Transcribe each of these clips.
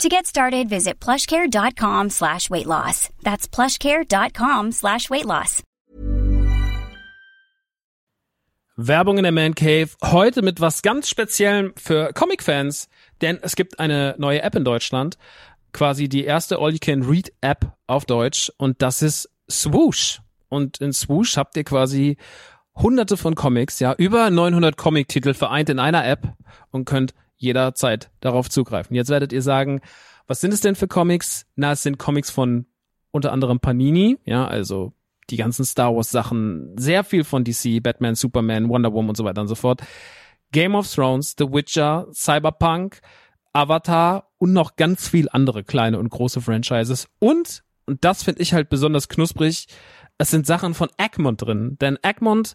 To get started, visit plushcare.com slash weight loss. That's plushcare.com slash weight loss. Werbung in der Man Cave. Heute mit was ganz Speziellem für Comic-Fans, denn es gibt eine neue App in Deutschland. Quasi die erste All-You-Can-Read-App auf Deutsch und das ist Swoosh. Und in Swoosh habt ihr quasi hunderte von Comics, ja, über 900 Comic-Titel vereint in einer App und könnt jederzeit darauf zugreifen. Jetzt werdet ihr sagen, was sind es denn für Comics? Na, es sind Comics von unter anderem Panini, ja, also die ganzen Star Wars Sachen, sehr viel von DC, Batman, Superman, Wonder Woman und so weiter und so fort. Game of Thrones, The Witcher, Cyberpunk, Avatar und noch ganz viel andere kleine und große Franchises. Und, und das finde ich halt besonders knusprig, es sind Sachen von Egmont drin. Denn Egmont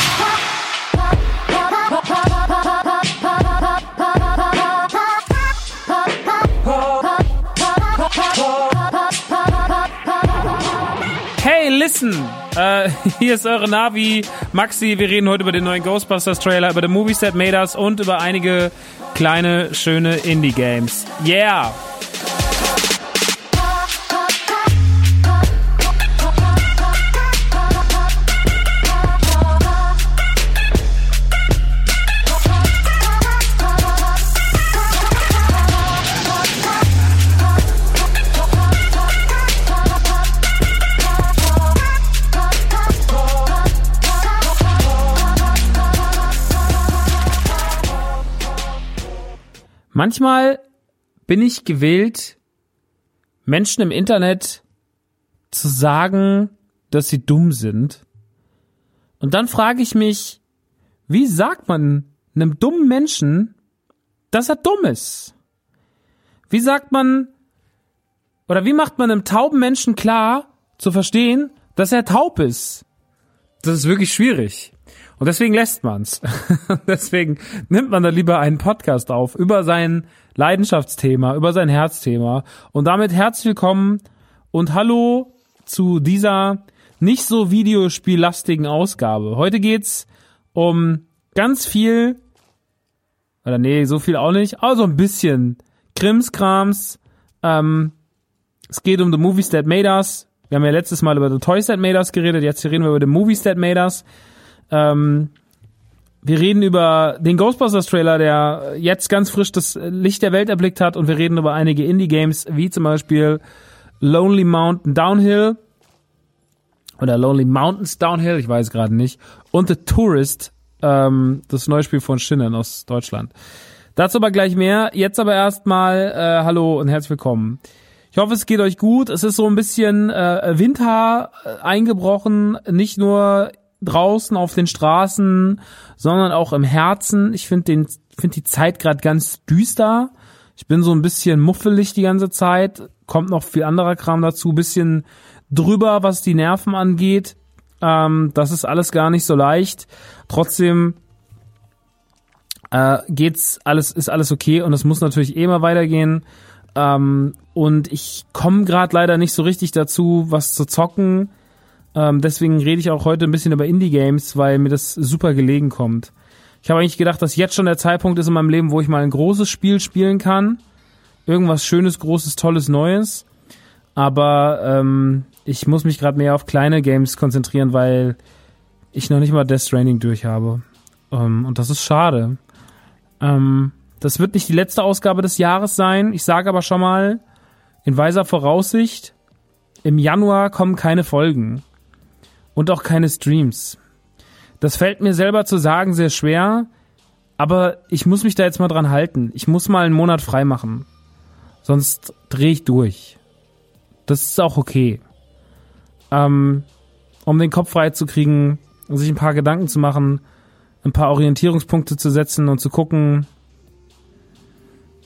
Hey, listen! Äh, hier ist eure Navi, Maxi. Wir reden heute über den neuen Ghostbusters Trailer, über den Movies That Made Us und über einige kleine, schöne Indie-Games. Yeah! Manchmal bin ich gewillt, Menschen im Internet zu sagen, dass sie dumm sind. Und dann frage ich mich, wie sagt man einem dummen Menschen, dass er dumm ist? Wie sagt man, oder wie macht man einem tauben Menschen klar zu verstehen, dass er taub ist? Das ist wirklich schwierig. Und deswegen lässt man's. deswegen nimmt man da lieber einen Podcast auf über sein Leidenschaftsthema, über sein Herzthema. Und damit herzlich willkommen und hallo zu dieser nicht so videospiellastigen Ausgabe. Heute geht's um ganz viel, oder nee, so viel auch nicht, aber so ein bisschen Krimskrams. Ähm, es geht um The Movies That Made Us. Wir haben ja letztes Mal über The Toys That Made Us geredet, jetzt reden wir über The Movies That Made Us. Ähm, wir reden über den Ghostbusters Trailer, der jetzt ganz frisch das Licht der Welt erblickt hat und wir reden über einige Indie-Games, wie zum Beispiel Lonely Mountain Downhill oder Lonely Mountains Downhill, ich weiß gerade nicht, und The Tourist, ähm, das neue Spiel von Shinnen aus Deutschland. Dazu aber gleich mehr. Jetzt aber erstmal äh, hallo und herzlich willkommen. Ich hoffe, es geht euch gut. Es ist so ein bisschen äh, Winter äh, eingebrochen, nicht nur draußen auf den Straßen, sondern auch im Herzen. Ich finde den finde die Zeit gerade ganz düster. Ich bin so ein bisschen muffelig die ganze Zeit. Kommt noch viel anderer Kram dazu. Bisschen drüber, was die Nerven angeht. Ähm, das ist alles gar nicht so leicht. Trotzdem äh, geht's alles, ist alles okay und es muss natürlich eh mal weitergehen. Ähm, und ich komme gerade leider nicht so richtig dazu, was zu zocken. Ähm, deswegen rede ich auch heute ein bisschen über Indie-Games, weil mir das super gelegen kommt. Ich habe eigentlich gedacht, dass jetzt schon der Zeitpunkt ist in meinem Leben, wo ich mal ein großes Spiel spielen kann. Irgendwas Schönes, Großes, Tolles, Neues. Aber ähm, ich muss mich gerade mehr auf kleine Games konzentrieren, weil ich noch nicht mal Death Stranding durch habe. Ähm, und das ist schade. Ähm, das wird nicht die letzte Ausgabe des Jahres sein. Ich sage aber schon mal, in weiser Voraussicht, im Januar kommen keine Folgen. Und auch keine Streams. Das fällt mir selber zu sagen sehr schwer, aber ich muss mich da jetzt mal dran halten. Ich muss mal einen Monat frei machen. Sonst drehe ich durch. Das ist auch okay. Ähm, um den Kopf frei zu kriegen, sich ein paar Gedanken zu machen, ein paar Orientierungspunkte zu setzen und zu gucken,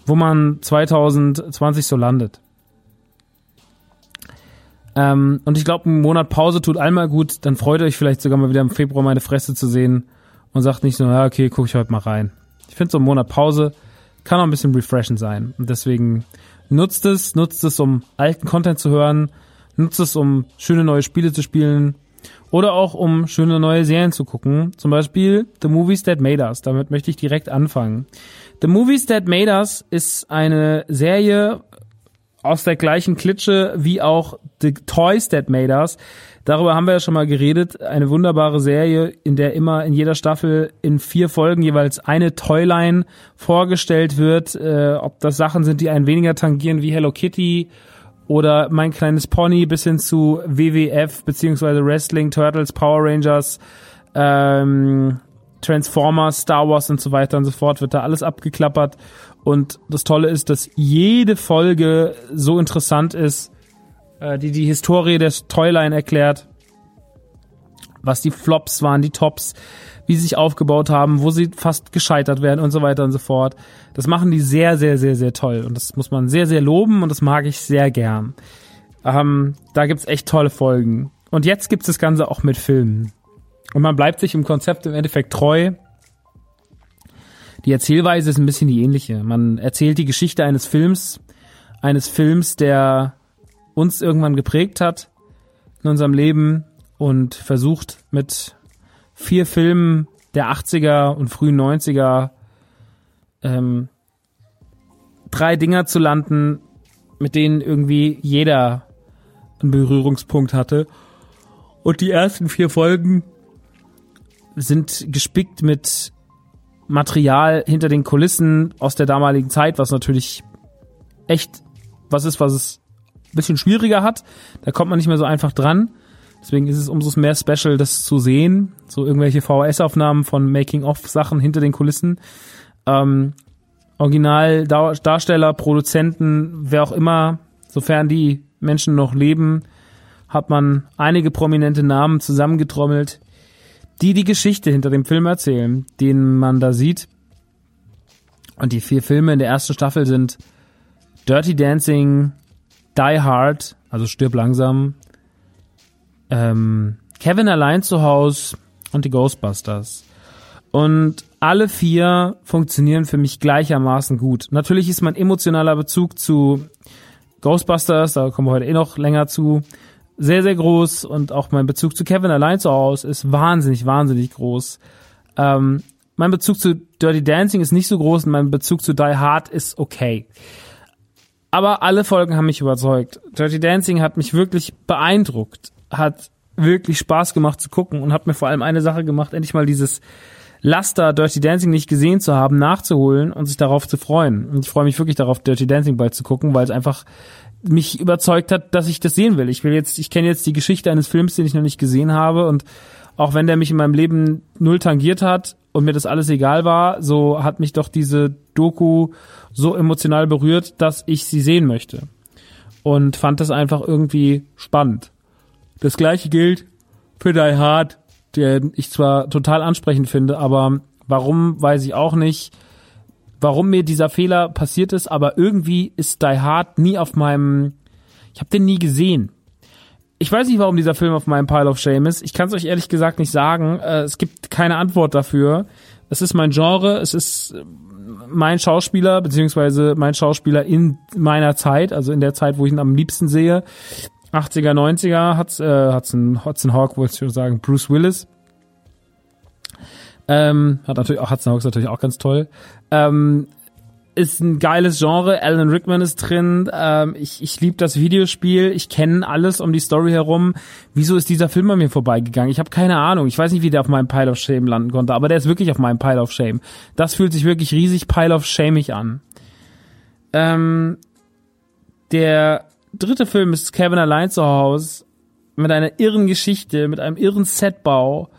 wo man 2020 so landet. Ähm, und ich glaube, ein Monat Pause tut einmal gut, dann freut euch vielleicht sogar mal wieder im Februar meine Fresse zu sehen und sagt nicht so, ja, okay, guck ich heute mal rein. Ich finde so ein Monat Pause kann auch ein bisschen refreshing sein. Und deswegen nutzt es, nutzt es, um alten Content zu hören, nutzt es, um schöne neue Spiele zu spielen oder auch um schöne neue Serien zu gucken. Zum Beispiel The Movies That Made Us. Damit möchte ich direkt anfangen. The Movies That Made Us ist eine Serie aus der gleichen Klitsche wie auch The Toys That Made Us. Darüber haben wir ja schon mal geredet. Eine wunderbare Serie, in der immer in jeder Staffel in vier Folgen jeweils eine Toyline vorgestellt wird. Äh, ob das Sachen sind, die einen weniger tangieren wie Hello Kitty oder Mein kleines Pony bis hin zu WWF beziehungsweise Wrestling, Turtles, Power Rangers, ähm, Transformers, Star Wars und so weiter und so fort wird da alles abgeklappert. Und das Tolle ist, dass jede Folge so interessant ist, äh, die die Historie des Toyline erklärt, was die Flops waren, die Tops, wie sie sich aufgebaut haben, wo sie fast gescheitert werden und so weiter und so fort. Das machen die sehr, sehr, sehr, sehr toll. Und das muss man sehr, sehr loben und das mag ich sehr gern. Ähm, da gibt's echt tolle Folgen. Und jetzt gibt's das Ganze auch mit Filmen. Und man bleibt sich im Konzept im Endeffekt treu. Die Erzählweise ist ein bisschen die ähnliche. Man erzählt die Geschichte eines Films, eines Films, der uns irgendwann geprägt hat in unserem Leben und versucht mit vier Filmen der 80er und frühen 90er ähm, drei Dinger zu landen, mit denen irgendwie jeder einen Berührungspunkt hatte. Und die ersten vier Folgen sind gespickt mit Material hinter den Kulissen aus der damaligen Zeit, was natürlich echt was ist, was es ein bisschen schwieriger hat. Da kommt man nicht mehr so einfach dran. Deswegen ist es umso mehr special, das zu sehen. So irgendwelche VHS-Aufnahmen von Making-of-Sachen hinter den Kulissen. Ähm, Original Darsteller, Produzenten, wer auch immer, sofern die Menschen noch leben, hat man einige prominente Namen zusammengetrommelt, die die Geschichte hinter dem Film erzählen, den man da sieht. Und die vier Filme in der ersten Staffel sind Dirty Dancing, Die Hard, also Stirb langsam, ähm, Kevin allein zu Hause und die Ghostbusters. Und alle vier funktionieren für mich gleichermaßen gut. Natürlich ist mein emotionaler Bezug zu Ghostbusters, da kommen wir heute eh noch länger zu, sehr, sehr groß und auch mein Bezug zu Kevin allein zu Hause ist wahnsinnig, wahnsinnig groß. Ähm, mein Bezug zu Dirty Dancing ist nicht so groß und mein Bezug zu Die Hard ist okay. Aber alle Folgen haben mich überzeugt. Dirty Dancing hat mich wirklich beeindruckt, hat wirklich Spaß gemacht zu gucken und hat mir vor allem eine Sache gemacht, endlich mal dieses Laster Dirty Dancing nicht gesehen zu haben, nachzuholen und sich darauf zu freuen. Und ich freue mich wirklich darauf, Dirty Dancing bald zu gucken, weil es einfach mich überzeugt hat, dass ich das sehen will. Ich will jetzt, ich kenne jetzt die Geschichte eines Films, den ich noch nicht gesehen habe und auch wenn der mich in meinem Leben null tangiert hat und mir das alles egal war, so hat mich doch diese Doku so emotional berührt, dass ich sie sehen möchte. Und fand das einfach irgendwie spannend. Das gleiche gilt für Die Hard, der ich zwar total ansprechend finde, aber warum weiß ich auch nicht. Warum mir dieser Fehler passiert ist, aber irgendwie ist Die Hard nie auf meinem, ich habe den nie gesehen. Ich weiß nicht, warum dieser Film auf meinem Pile of Shame ist. Ich kann es euch ehrlich gesagt nicht sagen. Äh, es gibt keine Antwort dafür. Es ist mein Genre, es ist äh, mein Schauspieler, beziehungsweise mein Schauspieler in meiner Zeit, also in der Zeit, wo ich ihn am liebsten sehe. 80er, 90er hat's, äh, Hudson, Hudson Hawk, wollte ich schon sagen, Bruce Willis. Ähm, hat natürlich auch Hudson Hawk ist natürlich auch ganz toll. Ähm, ist ein geiles Genre. Alan Rickman ist drin. Ähm, ich ich liebe das Videospiel. Ich kenne alles um die Story herum. Wieso ist dieser Film an mir vorbeigegangen? Ich habe keine Ahnung. Ich weiß nicht, wie der auf meinem Pile of Shame landen konnte, aber der ist wirklich auf meinem Pile of Shame. Das fühlt sich wirklich riesig Pile of Shamig an. Ähm, der dritte Film ist Kevin allein zu Hause mit einer irren Geschichte, mit einem irren Setbau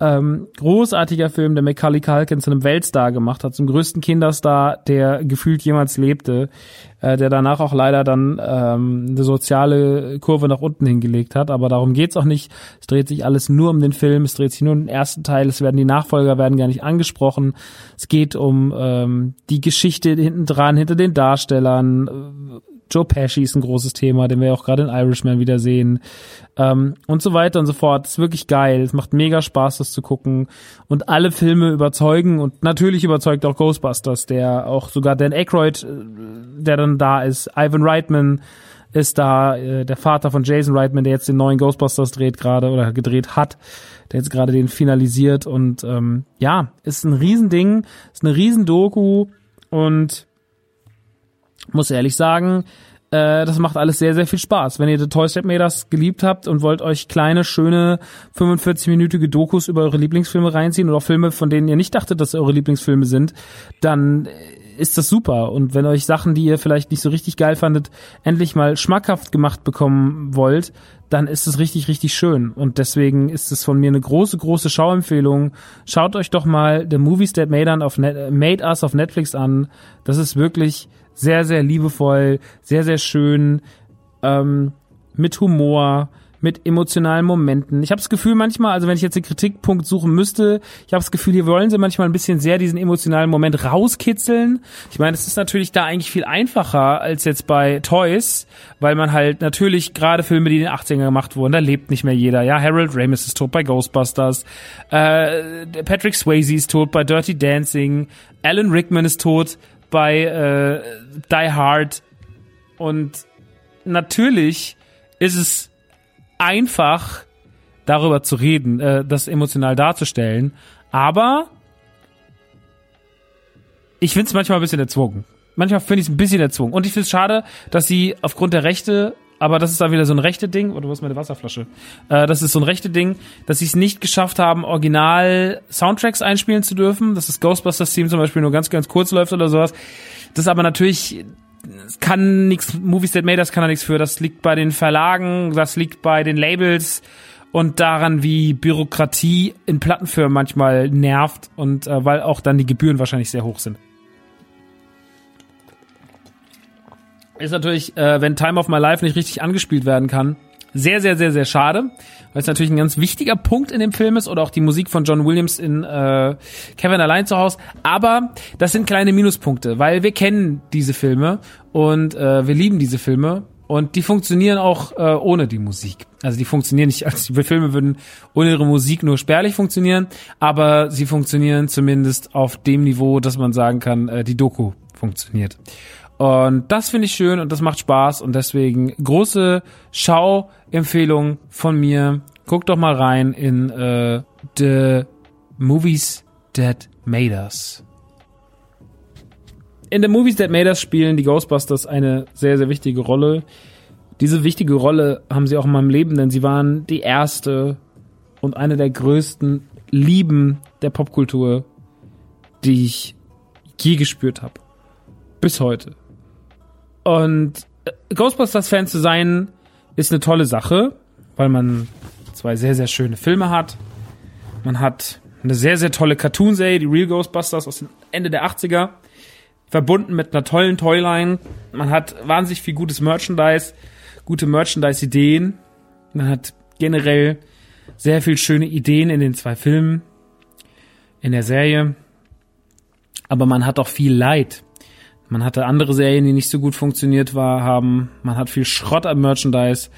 ähm, großartiger Film, der Macaulay Culkin zu einem Weltstar gemacht hat, zum größten Kinderstar, der gefühlt jemals lebte, äh, der danach auch leider dann ähm, eine soziale Kurve nach unten hingelegt hat. Aber darum geht's auch nicht. Es dreht sich alles nur um den Film, es dreht sich nur um den ersten Teil, es werden die Nachfolger werden gar nicht angesprochen. Es geht um ähm, die Geschichte hinten dran, hinter den Darstellern, Joe Pesci ist ein großes Thema, den wir auch gerade in Irishman wieder sehen. Ähm, und so weiter und so fort. Ist wirklich geil. Es macht mega Spaß, das zu gucken. Und alle Filme überzeugen und natürlich überzeugt auch Ghostbusters, der auch sogar Dan Aykroyd, äh, der dann da ist. Ivan Reitman ist da, äh, der Vater von Jason Reitman, der jetzt den neuen Ghostbusters dreht gerade oder gedreht hat, der jetzt gerade den finalisiert. Und ähm, ja, ist ein Riesending, ist eine Riesendoku und muss ehrlich sagen, äh, das macht alles sehr, sehr viel Spaß. Wenn ihr The Toy Step Maders geliebt habt und wollt euch kleine, schöne 45-minütige Dokus über eure Lieblingsfilme reinziehen oder Filme, von denen ihr nicht dachtet, dass eure Lieblingsfilme sind, dann ist das super. Und wenn euch Sachen, die ihr vielleicht nicht so richtig geil fandet, endlich mal schmackhaft gemacht bekommen wollt, dann ist es richtig, richtig schön. Und deswegen ist es von mir eine große, große Schauempfehlung. Schaut euch doch mal The Movies That Made, auf Net Made Us auf Netflix an. Das ist wirklich sehr, sehr liebevoll, sehr, sehr schön, ähm, mit Humor, mit emotionalen Momenten. Ich habe das Gefühl manchmal, also wenn ich jetzt den Kritikpunkt suchen müsste, ich habe das Gefühl, hier wollen sie manchmal ein bisschen sehr diesen emotionalen Moment rauskitzeln. Ich meine, es ist natürlich da eigentlich viel einfacher als jetzt bei Toys, weil man halt natürlich gerade Filme, die in den 80ern gemacht wurden, da lebt nicht mehr jeder. Ja, Harold Ramis ist tot bei Ghostbusters, äh, Patrick Swayze ist tot bei Dirty Dancing, Alan Rickman ist tot bei äh, Die Hard. Und natürlich ist es einfach, darüber zu reden, äh, das emotional darzustellen. Aber ich finde es manchmal ein bisschen erzwungen. Manchmal finde ich es ein bisschen erzwungen. Und ich finde es schade, dass sie aufgrund der Rechte aber das ist dann wieder so ein rechte Ding, oder wo ist meine Wasserflasche? Äh, das ist so ein rechte Ding, dass sie es nicht geschafft haben, original Soundtracks einspielen zu dürfen, dass das Ghostbusters-Team zum Beispiel nur ganz, ganz kurz läuft oder sowas. Das ist aber natürlich, kann nichts, Movies That Made Us kann da nichts für, das liegt bei den Verlagen, das liegt bei den Labels und daran, wie Bürokratie in Plattenfirmen manchmal nervt und äh, weil auch dann die Gebühren wahrscheinlich sehr hoch sind. Ist natürlich, äh, wenn Time of My Life nicht richtig angespielt werden kann, sehr, sehr, sehr, sehr schade, weil es natürlich ein ganz wichtiger Punkt in dem Film ist oder auch die Musik von John Williams in äh, Kevin allein zu Hause. Aber das sind kleine Minuspunkte, weil wir kennen diese Filme und äh, wir lieben diese Filme und die funktionieren auch äh, ohne die Musik. Also die funktionieren nicht, als die Filme würden ohne ihre Musik nur spärlich funktionieren, aber sie funktionieren zumindest auf dem Niveau, dass man sagen kann, äh, die Doku funktioniert. Und das finde ich schön und das macht Spaß und deswegen große Schauempfehlung von mir. Guckt doch mal rein in äh, The Movies That Made Us. In The Movies That Made Us spielen die Ghostbusters eine sehr, sehr wichtige Rolle. Diese wichtige Rolle haben sie auch in meinem Leben, denn sie waren die erste und eine der größten Lieben der Popkultur, die ich je gespürt habe. Bis heute. Und äh, Ghostbusters-Fan zu sein, ist eine tolle Sache, weil man zwei sehr, sehr schöne Filme hat. Man hat eine sehr, sehr tolle Cartoon-Serie, die Real Ghostbusters aus dem Ende der 80er, verbunden mit einer tollen Toyline. Man hat wahnsinnig viel gutes Merchandise, gute Merchandise-Ideen. Man hat generell sehr viel schöne Ideen in den zwei Filmen, in der Serie. Aber man hat auch viel Leid. Man hatte andere Serien, die nicht so gut funktioniert war, haben. Man hat viel Schrott am Merchandise.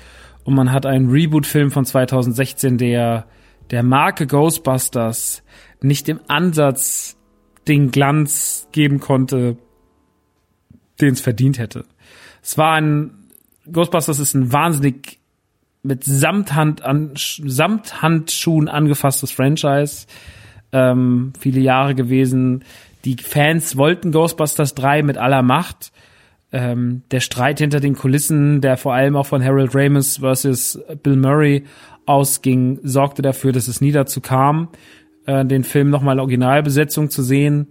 Und man hat einen Reboot-Film von 2016, der der Marke Ghostbusters nicht im Ansatz den Glanz geben konnte, den es verdient hätte. Es war ein Ghostbusters ist ein wahnsinnig mit Samthand an, Samthandschuhen angefasstes Franchise. Ähm, viele Jahre gewesen. Die Fans wollten Ghostbusters 3 mit aller Macht. Ähm, der Streit hinter den Kulissen, der vor allem auch von Harold Ramis versus Bill Murray ausging, sorgte dafür, dass es nie dazu kam, äh, den Film nochmal Originalbesetzung zu sehen.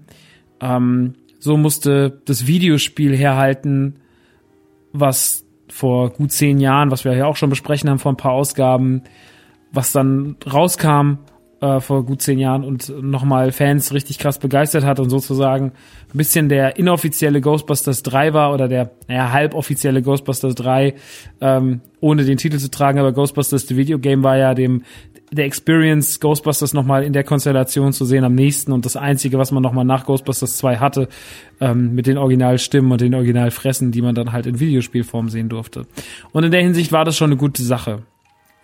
Ähm, so musste das Videospiel herhalten, was vor gut zehn Jahren, was wir ja auch schon besprechen haben vor ein paar Ausgaben, was dann rauskam äh, vor gut zehn Jahren und nochmal Fans richtig krass begeistert hat und sozusagen ein bisschen der inoffizielle Ghostbusters 3 war oder der naja, halboffizielle Ghostbusters 3, ähm, ohne den Titel zu tragen, aber Ghostbusters The Video Game war ja dem der Experience Ghostbusters nochmal in der Konstellation zu sehen am nächsten und das einzige, was man nochmal nach Ghostbusters 2 hatte, ähm, mit den Originalstimmen und den Originalfressen, die man dann halt in Videospielform sehen durfte. Und in der Hinsicht war das schon eine gute Sache.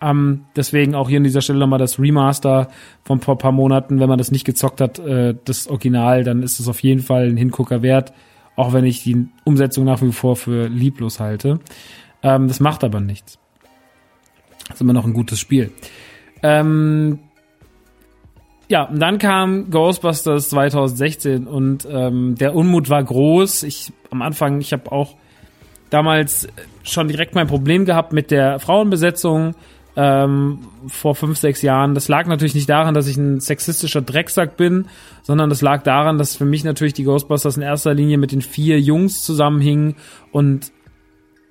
Ähm, deswegen auch hier an dieser Stelle nochmal das Remaster von vor paar Monaten, wenn man das nicht gezockt hat, äh, das Original, dann ist es auf jeden Fall ein Hingucker wert, auch wenn ich die Umsetzung nach wie vor für lieblos halte. Ähm, das macht aber nichts. Das ist immer noch ein gutes Spiel. Ähm, ja, und dann kam Ghostbusters 2016 und ähm, der Unmut war groß. Ich am Anfang, ich habe auch damals schon direkt mein Problem gehabt mit der Frauenbesetzung ähm, vor fünf, sechs Jahren. Das lag natürlich nicht daran, dass ich ein sexistischer Drecksack bin, sondern das lag daran, dass für mich natürlich die Ghostbusters in erster Linie mit den vier Jungs zusammenhingen und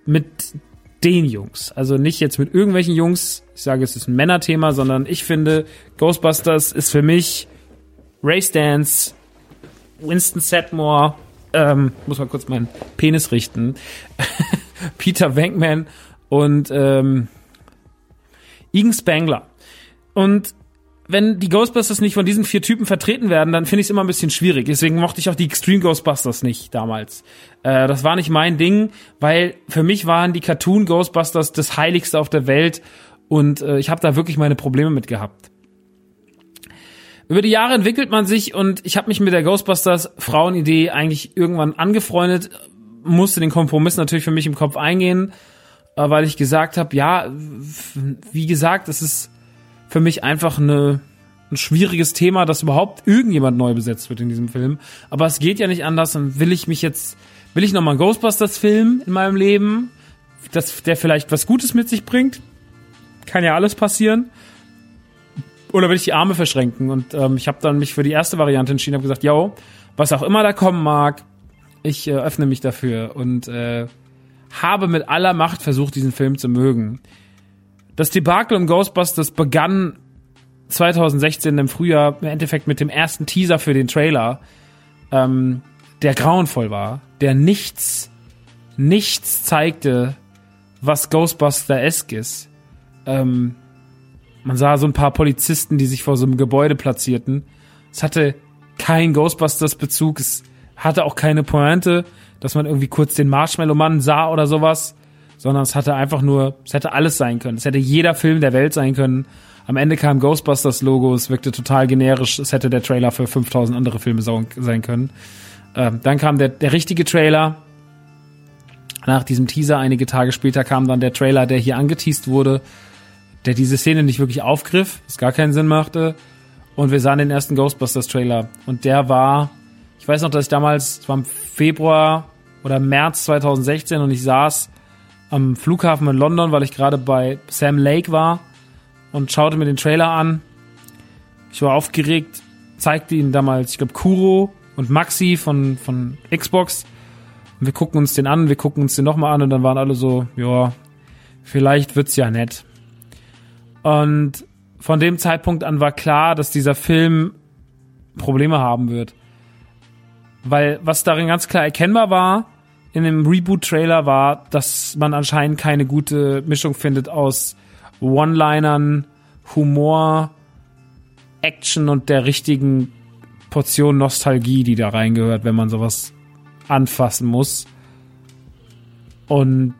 mit den Jungs. Also nicht jetzt mit irgendwelchen Jungs. Ich sage, es ist ein Männerthema, sondern ich finde, Ghostbusters ist für mich Ray Stance, Winston Sedmore, ähm, muss mal kurz meinen Penis richten, Peter Venkman und ähm, Igen Spangler. Und wenn die Ghostbusters nicht von diesen vier Typen vertreten werden, dann finde ich es immer ein bisschen schwierig. Deswegen mochte ich auch die Extreme Ghostbusters nicht damals. Äh, das war nicht mein Ding, weil für mich waren die Cartoon Ghostbusters das Heiligste auf der Welt und äh, ich habe da wirklich meine Probleme mit gehabt. Über die Jahre entwickelt man sich und ich habe mich mit der Ghostbusters Frauenidee eigentlich irgendwann angefreundet, musste den Kompromiss natürlich für mich im Kopf eingehen, weil ich gesagt habe, ja, wie gesagt, es ist für mich einfach eine, ein schwieriges Thema, dass überhaupt irgendjemand neu besetzt wird in diesem Film. Aber es geht ja nicht anders. Dann will ich mich jetzt, will ich nochmal einen Ghostbusters-Film in meinem Leben, das, der vielleicht was Gutes mit sich bringt. Kann ja alles passieren. Oder will ich die Arme verschränken? Und ähm, ich habe dann mich für die erste Variante entschieden, habe gesagt, yo, was auch immer da kommen mag, ich äh, öffne mich dafür und äh, habe mit aller Macht versucht, diesen Film zu mögen. Das Debakel um Ghostbusters begann 2016 im Frühjahr im Endeffekt mit dem ersten Teaser für den Trailer, ähm, der grauenvoll war, der nichts, nichts zeigte, was Ghostbuster-esque ist. Ähm, man sah so ein paar Polizisten, die sich vor so einem Gebäude platzierten. Es hatte keinen Ghostbusters-Bezug, es hatte auch keine Pointe, dass man irgendwie kurz den Marshmallow-Mann sah oder sowas sondern es hatte einfach nur, es hätte alles sein können. Es hätte jeder Film der Welt sein können. Am Ende kam Ghostbusters Logo, es wirkte total generisch, es hätte der Trailer für 5000 andere Filme sein können. Ähm, dann kam der, der richtige Trailer. Nach diesem Teaser, einige Tage später, kam dann der Trailer, der hier angeteased wurde, der diese Szene nicht wirklich aufgriff, was gar keinen Sinn machte. Und wir sahen den ersten Ghostbusters Trailer. Und der war, ich weiß noch, dass ich damals, es war im Februar oder März 2016 und ich saß am Flughafen in London, weil ich gerade bei Sam Lake war und schaute mir den Trailer an. Ich war aufgeregt, zeigte ihn damals, ich glaube, Kuro und Maxi von, von Xbox. Und wir gucken uns den an, wir gucken uns den nochmal an und dann waren alle so, ja, vielleicht wird's ja nett. Und von dem Zeitpunkt an war klar, dass dieser Film Probleme haben wird. Weil was darin ganz klar erkennbar war, in dem Reboot-Trailer war, dass man anscheinend keine gute Mischung findet aus One-Linern, Humor, Action und der richtigen Portion Nostalgie, die da reingehört, wenn man sowas anfassen muss. Und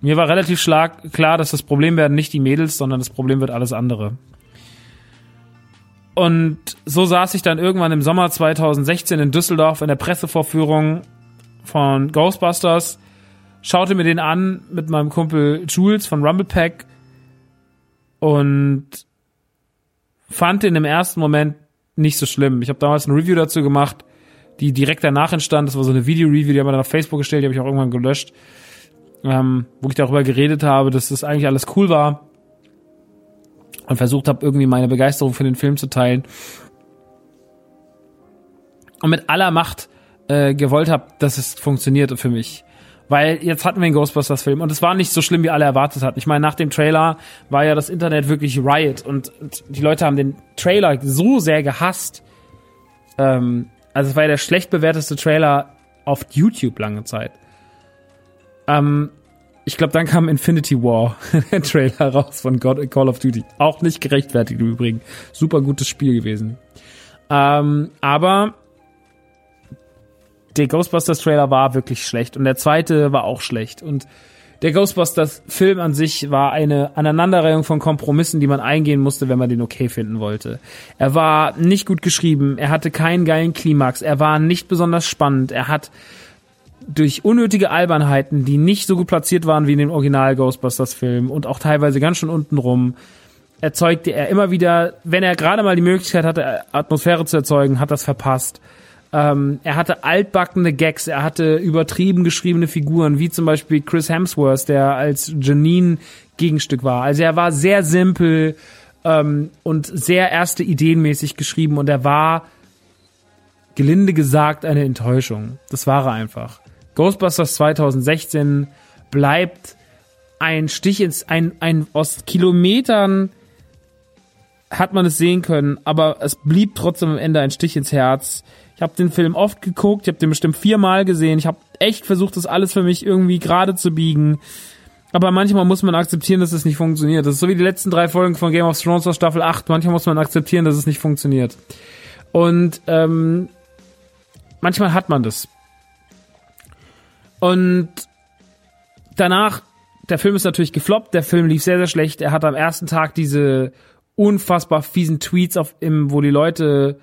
mir war relativ schlag klar, dass das Problem werden nicht die Mädels, sondern das Problem wird alles andere. Und so saß ich dann irgendwann im Sommer 2016 in Düsseldorf in der Pressevorführung von Ghostbusters, schaute mir den an mit meinem Kumpel Jules von Rumblepack und fand den im ersten Moment nicht so schlimm. Ich habe damals ein Review dazu gemacht, die direkt danach entstand. Das war so eine Video-Review, die haben wir dann auf Facebook gestellt, die habe ich auch irgendwann gelöscht, ähm, wo ich darüber geredet habe, dass das eigentlich alles cool war und versucht habe, irgendwie meine Begeisterung für den Film zu teilen. Und mit aller Macht äh, gewollt habe, dass es funktioniert für mich. Weil jetzt hatten wir einen Ghostbusters-Film und es war nicht so schlimm, wie alle erwartet hatten. Ich meine, nach dem Trailer war ja das Internet wirklich Riot und, die Leute haben den Trailer so sehr gehasst. Ähm, also es war ja der schlecht bewerteste Trailer auf YouTube lange Zeit. Ähm, ich glaube, dann kam Infinity War, der Trailer raus von God, Call of Duty. Auch nicht gerechtfertigt im Übrigen. Super gutes Spiel gewesen. Ähm, aber der Ghostbusters Trailer war wirklich schlecht und der zweite war auch schlecht und der Ghostbusters Film an sich war eine Aneinanderreihung von Kompromissen, die man eingehen musste, wenn man den okay finden wollte. Er war nicht gut geschrieben, er hatte keinen geilen Klimax, er war nicht besonders spannend, er hat durch unnötige Albernheiten, die nicht so gut platziert waren wie in dem Original Ghostbusters Film und auch teilweise ganz schön unten rum, erzeugte er immer wieder, wenn er gerade mal die Möglichkeit hatte, Atmosphäre zu erzeugen, hat das verpasst. Ähm, er hatte altbackene Gags, er hatte übertrieben geschriebene Figuren, wie zum Beispiel Chris Hemsworth, der als Janine Gegenstück war. Also er war sehr simpel ähm, und sehr erste ideenmäßig geschrieben und er war gelinde gesagt eine Enttäuschung. Das war er einfach. Ghostbusters 2016 bleibt ein Stich ins, ein, ein aus Kilometern hat man es sehen können, aber es blieb trotzdem am Ende ein Stich ins Herz. Ich habe den Film oft geguckt, ich habe den bestimmt viermal gesehen. Ich habe echt versucht, das alles für mich irgendwie gerade zu biegen. Aber manchmal muss man akzeptieren, dass es nicht funktioniert. Das ist so wie die letzten drei Folgen von Game of Thrones aus Staffel 8. Manchmal muss man akzeptieren, dass es nicht funktioniert. Und ähm, manchmal hat man das. Und danach, der Film ist natürlich gefloppt, der Film lief sehr, sehr schlecht. Er hat am ersten Tag diese unfassbar fiesen Tweets, auf, im, wo die Leute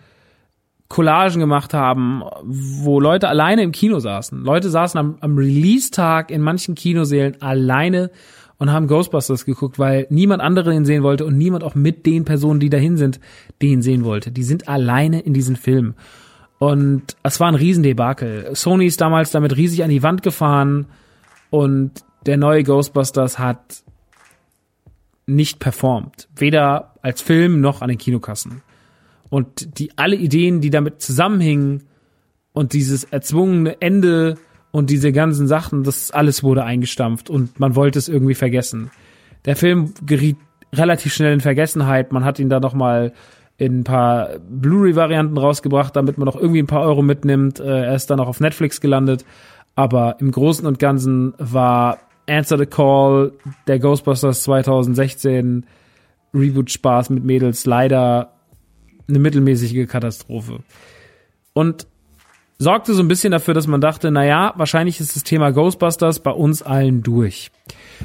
Collagen gemacht haben, wo Leute alleine im Kino saßen. Leute saßen am, am Release-Tag in manchen Kinosälen alleine und haben Ghostbusters geguckt, weil niemand andere den sehen wollte und niemand auch mit den Personen, die dahin sind, den sehen wollte. Die sind alleine in diesen Film. Und es war ein Riesendebakel. Sony ist damals damit riesig an die Wand gefahren und der neue Ghostbusters hat nicht performt. Weder als Film noch an den Kinokassen. Und die alle Ideen, die damit zusammenhingen und dieses erzwungene Ende und diese ganzen Sachen, das alles wurde eingestampft und man wollte es irgendwie vergessen. Der Film geriet relativ schnell in Vergessenheit. Man hat ihn da noch mal in ein paar Blu-ray-Varianten rausgebracht, damit man noch irgendwie ein paar Euro mitnimmt. Äh, er ist dann auch auf Netflix gelandet. Aber im Großen und Ganzen war Answer the Call, der Ghostbusters 2016 Reboot-Spaß mit Mädels leider eine mittelmäßige Katastrophe. Und sorgte so ein bisschen dafür, dass man dachte, na ja, wahrscheinlich ist das Thema Ghostbusters bei uns allen durch.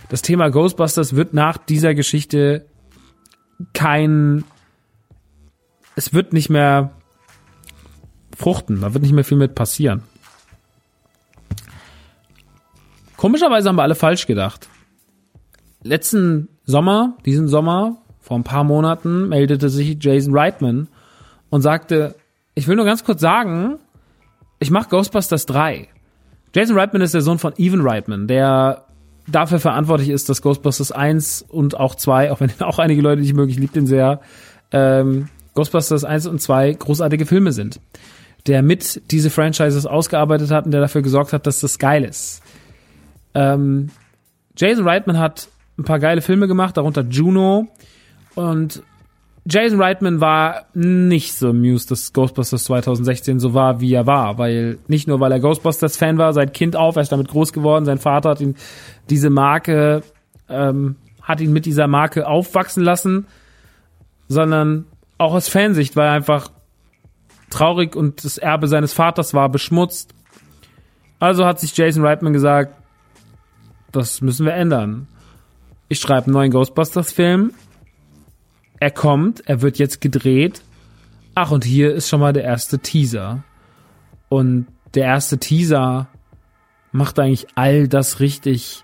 Das Thema Ghostbusters wird nach dieser Geschichte kein es wird nicht mehr fruchten, da wird nicht mehr viel mit passieren. Komischerweise haben wir alle falsch gedacht. Letzten Sommer, diesen Sommer, vor ein paar Monaten, meldete sich Jason Reitman und sagte, ich will nur ganz kurz sagen, ich mache Ghostbusters 3. Jason Reitman ist der Sohn von Evan Reitman, der dafür verantwortlich ist, dass Ghostbusters 1 und auch 2, auch wenn auch einige Leute nicht mögen, ich liebe den sehr, ähm, Ghostbusters 1 und 2 großartige Filme sind. Der mit diese Franchises ausgearbeitet hat und der dafür gesorgt hat, dass das geil ist. Ähm, Jason Reitman hat ein paar geile Filme gemacht, darunter Juno. Und Jason Reitman war nicht so amused, dass Ghostbusters 2016 so war, wie er war, weil nicht nur, weil er Ghostbusters-Fan war, seit Kind auf, er ist damit groß geworden, sein Vater hat ihn diese Marke, ähm, hat ihn mit dieser Marke aufwachsen lassen, sondern auch aus Fansicht war er einfach traurig und das Erbe seines Vaters war beschmutzt. Also hat sich Jason Reitman gesagt, das müssen wir ändern. Ich schreibe einen neuen Ghostbusters-Film. Er kommt, er wird jetzt gedreht. Ach, und hier ist schon mal der erste Teaser. Und der erste Teaser macht eigentlich all das richtig,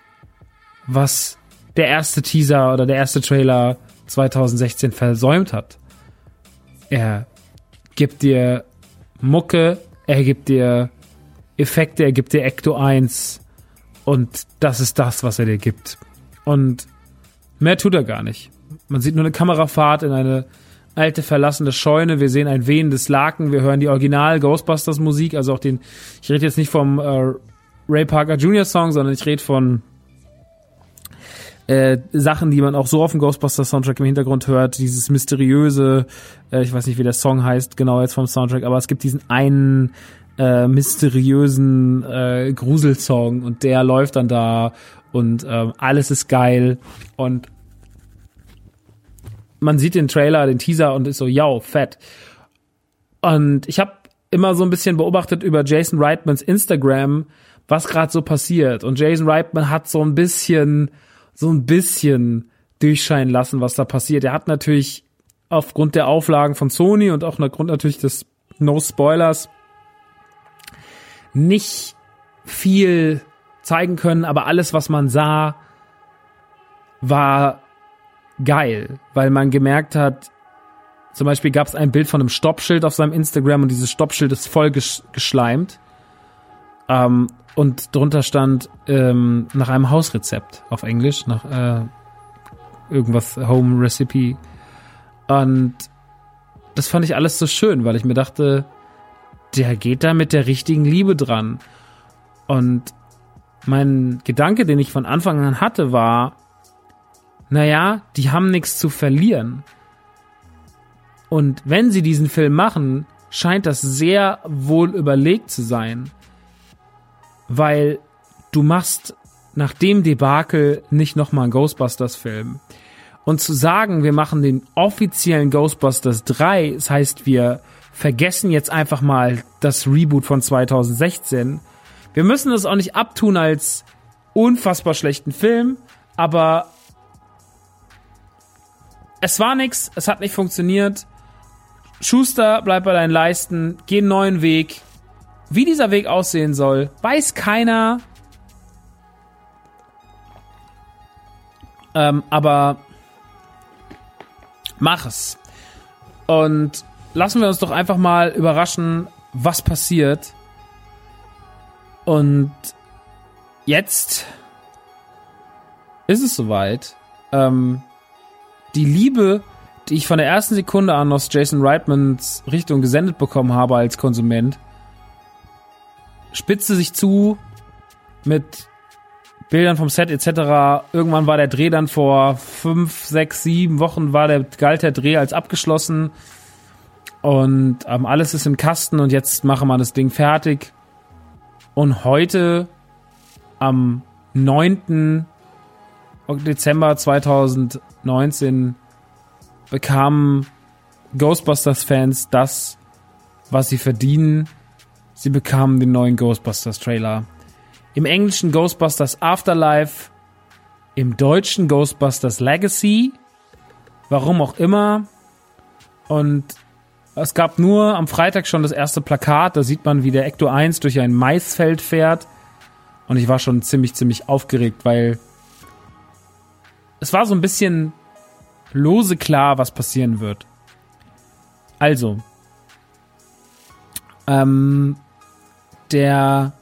was der erste Teaser oder der erste Trailer 2016 versäumt hat. Er gibt dir Mucke, er gibt dir Effekte, er gibt dir Ecto 1 und das ist das, was er dir gibt. Und mehr tut er gar nicht. Man sieht nur eine Kamerafahrt in eine alte verlassene Scheune. Wir sehen ein wehendes Laken. Wir hören die Original Ghostbusters Musik, also auch den. Ich rede jetzt nicht vom äh, Ray Parker Jr. Song, sondern ich rede von äh, Sachen, die man auch so auf dem Ghostbusters Soundtrack im Hintergrund hört. Dieses mysteriöse, äh, ich weiß nicht, wie der Song heißt, genau jetzt vom Soundtrack, aber es gibt diesen einen äh, mysteriösen äh, Gruselsong und der läuft dann da und äh, alles ist geil und man sieht den Trailer, den Teaser und ist so, ja, fett. Und ich habe immer so ein bisschen beobachtet über Jason Reitmans Instagram, was gerade so passiert. Und Jason Reitman hat so ein bisschen, so ein bisschen durchscheinen lassen, was da passiert. Er hat natürlich aufgrund der Auflagen von Sony und auch aufgrund natürlich des No Spoilers nicht viel zeigen können, aber alles, was man sah, war geil, weil man gemerkt hat, zum Beispiel gab es ein Bild von einem Stoppschild auf seinem Instagram und dieses Stoppschild ist voll gesch geschleimt. Ähm, und drunter stand ähm, nach einem Hausrezept auf Englisch, nach äh, irgendwas Home Recipe. Und das fand ich alles so schön, weil ich mir dachte, der geht da mit der richtigen Liebe dran. Und mein Gedanke, den ich von Anfang an hatte, war, naja, die haben nichts zu verlieren. Und wenn sie diesen Film machen, scheint das sehr wohl überlegt zu sein. Weil du machst nach dem Debakel nicht nochmal einen Ghostbusters-Film. Und zu sagen, wir machen den offiziellen Ghostbusters 3, das heißt, wir vergessen jetzt einfach mal das Reboot von 2016. Wir müssen das auch nicht abtun als unfassbar schlechten Film, aber es war nix, es hat nicht funktioniert. Schuster, bleib bei deinen Leisten, geh einen neuen Weg. Wie dieser Weg aussehen soll, weiß keiner. Ähm, aber mach es. Und lassen wir uns doch einfach mal überraschen, was passiert. Und jetzt ist es soweit. Ähm, die Liebe, die ich von der ersten Sekunde an aus Jason Reitmans Richtung gesendet bekommen habe als Konsument, spitzte sich zu mit Bildern vom Set etc. Irgendwann war der Dreh dann vor fünf, sechs, sieben Wochen war der galt der Dreh als abgeschlossen und ähm, alles ist im Kasten und jetzt machen wir das Ding fertig. Und heute am 9. Dezember 2019 bekamen Ghostbusters-Fans das, was sie verdienen. Sie bekamen den neuen Ghostbusters-Trailer. Im englischen Ghostbusters Afterlife, im deutschen Ghostbusters Legacy, warum auch immer. Und es gab nur am Freitag schon das erste Plakat, da sieht man, wie der Ecto 1 durch ein Maisfeld fährt. Und ich war schon ziemlich, ziemlich aufgeregt, weil es war so ein bisschen lose klar, was passieren wird. Also, ähm, der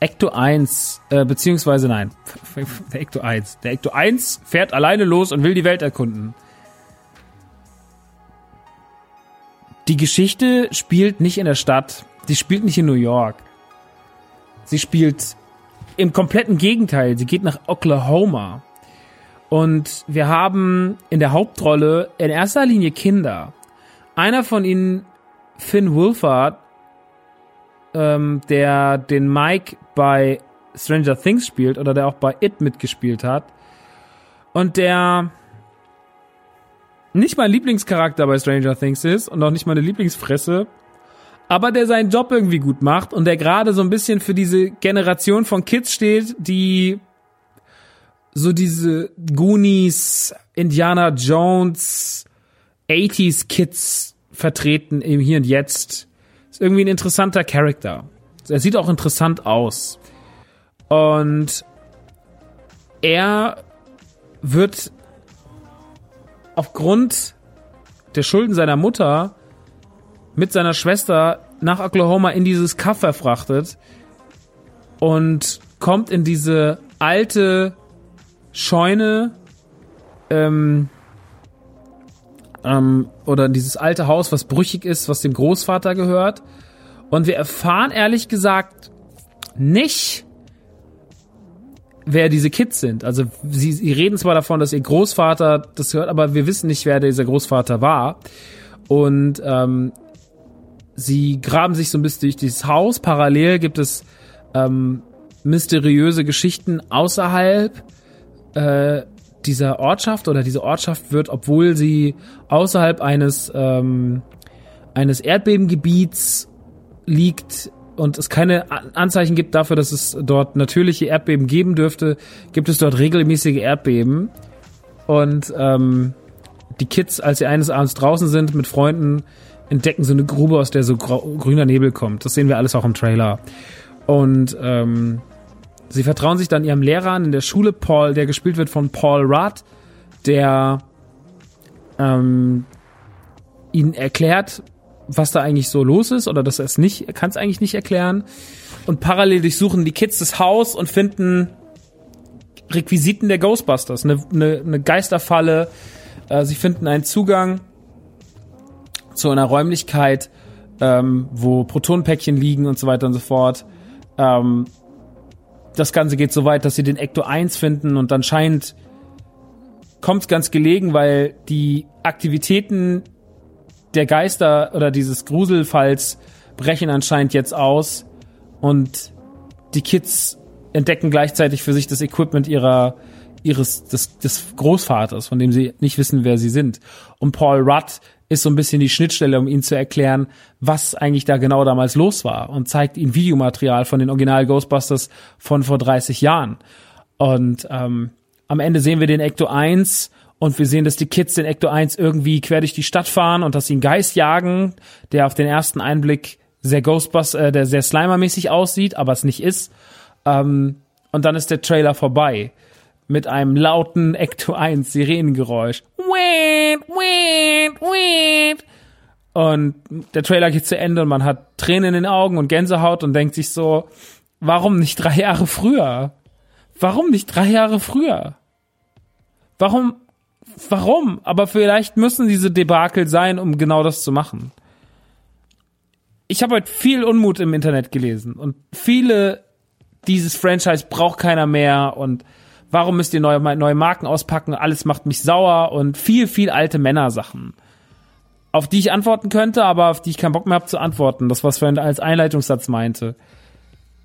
Ecto 1, äh, beziehungsweise nein, der Ecto 1. Der Ecto 1 fährt alleine los und will die Welt erkunden. Die Geschichte spielt nicht in der Stadt, sie spielt nicht in New York. Sie spielt im kompletten Gegenteil, sie geht nach Oklahoma. Und wir haben in der Hauptrolle in erster Linie Kinder. Einer von ihnen, Finn Wolfhard, ähm, der den Mike bei Stranger Things spielt oder der auch bei It mitgespielt hat. Und der nicht mein Lieblingscharakter bei Stranger Things ist und auch nicht meine Lieblingsfresse, aber der seinen Job irgendwie gut macht und der gerade so ein bisschen für diese Generation von Kids steht, die so diese Goonies, Indiana Jones, 80s Kids vertreten im Hier und Jetzt. Ist irgendwie ein interessanter Charakter. Er sieht auch interessant aus. Und er wird aufgrund der Schulden seiner Mutter mit seiner Schwester nach Oklahoma in dieses Kaff verfrachtet und kommt in diese alte Scheune ähm, ähm, oder dieses alte Haus, was brüchig ist, was dem Großvater gehört. Und wir erfahren ehrlich gesagt nicht, wer diese Kids sind. Also sie, sie reden zwar davon, dass ihr Großvater das hört, aber wir wissen nicht, wer dieser Großvater war. Und ähm, sie graben sich so ein bisschen durch dieses Haus. Parallel gibt es ähm, mysteriöse Geschichten außerhalb äh, dieser Ortschaft oder diese Ortschaft wird, obwohl sie außerhalb eines ähm, eines Erdbebengebiets liegt und es keine Anzeichen gibt dafür, dass es dort natürliche Erdbeben geben dürfte, gibt es dort regelmäßige Erdbeben und ähm, die Kids, als sie eines Abends draußen sind mit Freunden, entdecken so eine Grube, aus der so grüner Nebel kommt. Das sehen wir alles auch im Trailer. Und ähm, sie vertrauen sich dann ihrem Lehrer an in der Schule, Paul, der gespielt wird von Paul Rudd, der ähm, ihnen erklärt, was da eigentlich so los ist oder dass er es nicht, er kann es eigentlich nicht erklären. Und parallel durchsuchen die Kids das Haus und finden Requisiten der Ghostbusters, eine, eine, eine Geisterfalle. Äh, sie finden einen Zugang zu einer Räumlichkeit, ähm, wo Protonenpäckchen liegen und so weiter und so fort. Ähm, das Ganze geht so weit, dass sie den Ecto 1 finden und dann scheint, kommt ganz gelegen, weil die Aktivitäten der Geister oder dieses Gruselfalls brechen anscheinend jetzt aus und die Kids entdecken gleichzeitig für sich das Equipment ihrer ihres des, des Großvaters, von dem sie nicht wissen, wer sie sind. Und Paul Rudd ist so ein bisschen die Schnittstelle, um ihnen zu erklären, was eigentlich da genau damals los war und zeigt ihnen Videomaterial von den Original Ghostbusters von vor 30 Jahren. Und ähm, am Ende sehen wir den Ecto 1 und wir sehen, dass die Kids den Ecto 1 irgendwie quer durch die Stadt fahren und dass sie einen Geist jagen, der auf den ersten Einblick sehr Ghostbusters, äh, der sehr Slimer-mäßig aussieht, aber es nicht ist. Ähm, und dann ist der Trailer vorbei mit einem lauten Ecto 1 Sirenengeräusch. Und der Trailer geht zu Ende und man hat Tränen in den Augen und Gänsehaut und denkt sich so, warum nicht drei Jahre früher? Warum nicht drei Jahre früher? Warum, warum? Aber vielleicht müssen diese Debakel sein, um genau das zu machen. Ich habe heute viel Unmut im Internet gelesen und viele dieses Franchise braucht keiner mehr und warum müsst ihr neue, neue Marken auspacken, alles macht mich sauer und viel, viel alte Männersachen. Auf die ich antworten könnte, aber auf die ich keinen Bock mehr habe zu antworten. Das, was ich als Einleitungssatz meinte.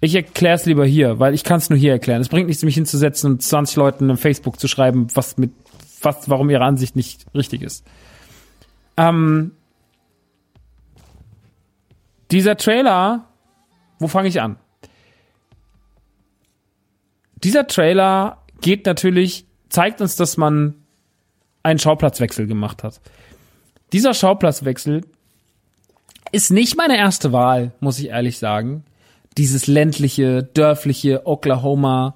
Ich erkläre es lieber hier, weil ich kann es nur hier erklären. Es bringt nichts, mich hinzusetzen und 20 Leuten im Facebook zu schreiben, was mit, was, warum ihre Ansicht nicht richtig ist. Ähm, dieser Trailer, wo fange ich an? Dieser Trailer geht natürlich, zeigt uns, dass man einen Schauplatzwechsel gemacht hat. Dieser Schauplatzwechsel ist nicht meine erste Wahl, muss ich ehrlich sagen. Dieses ländliche, dörfliche Oklahoma.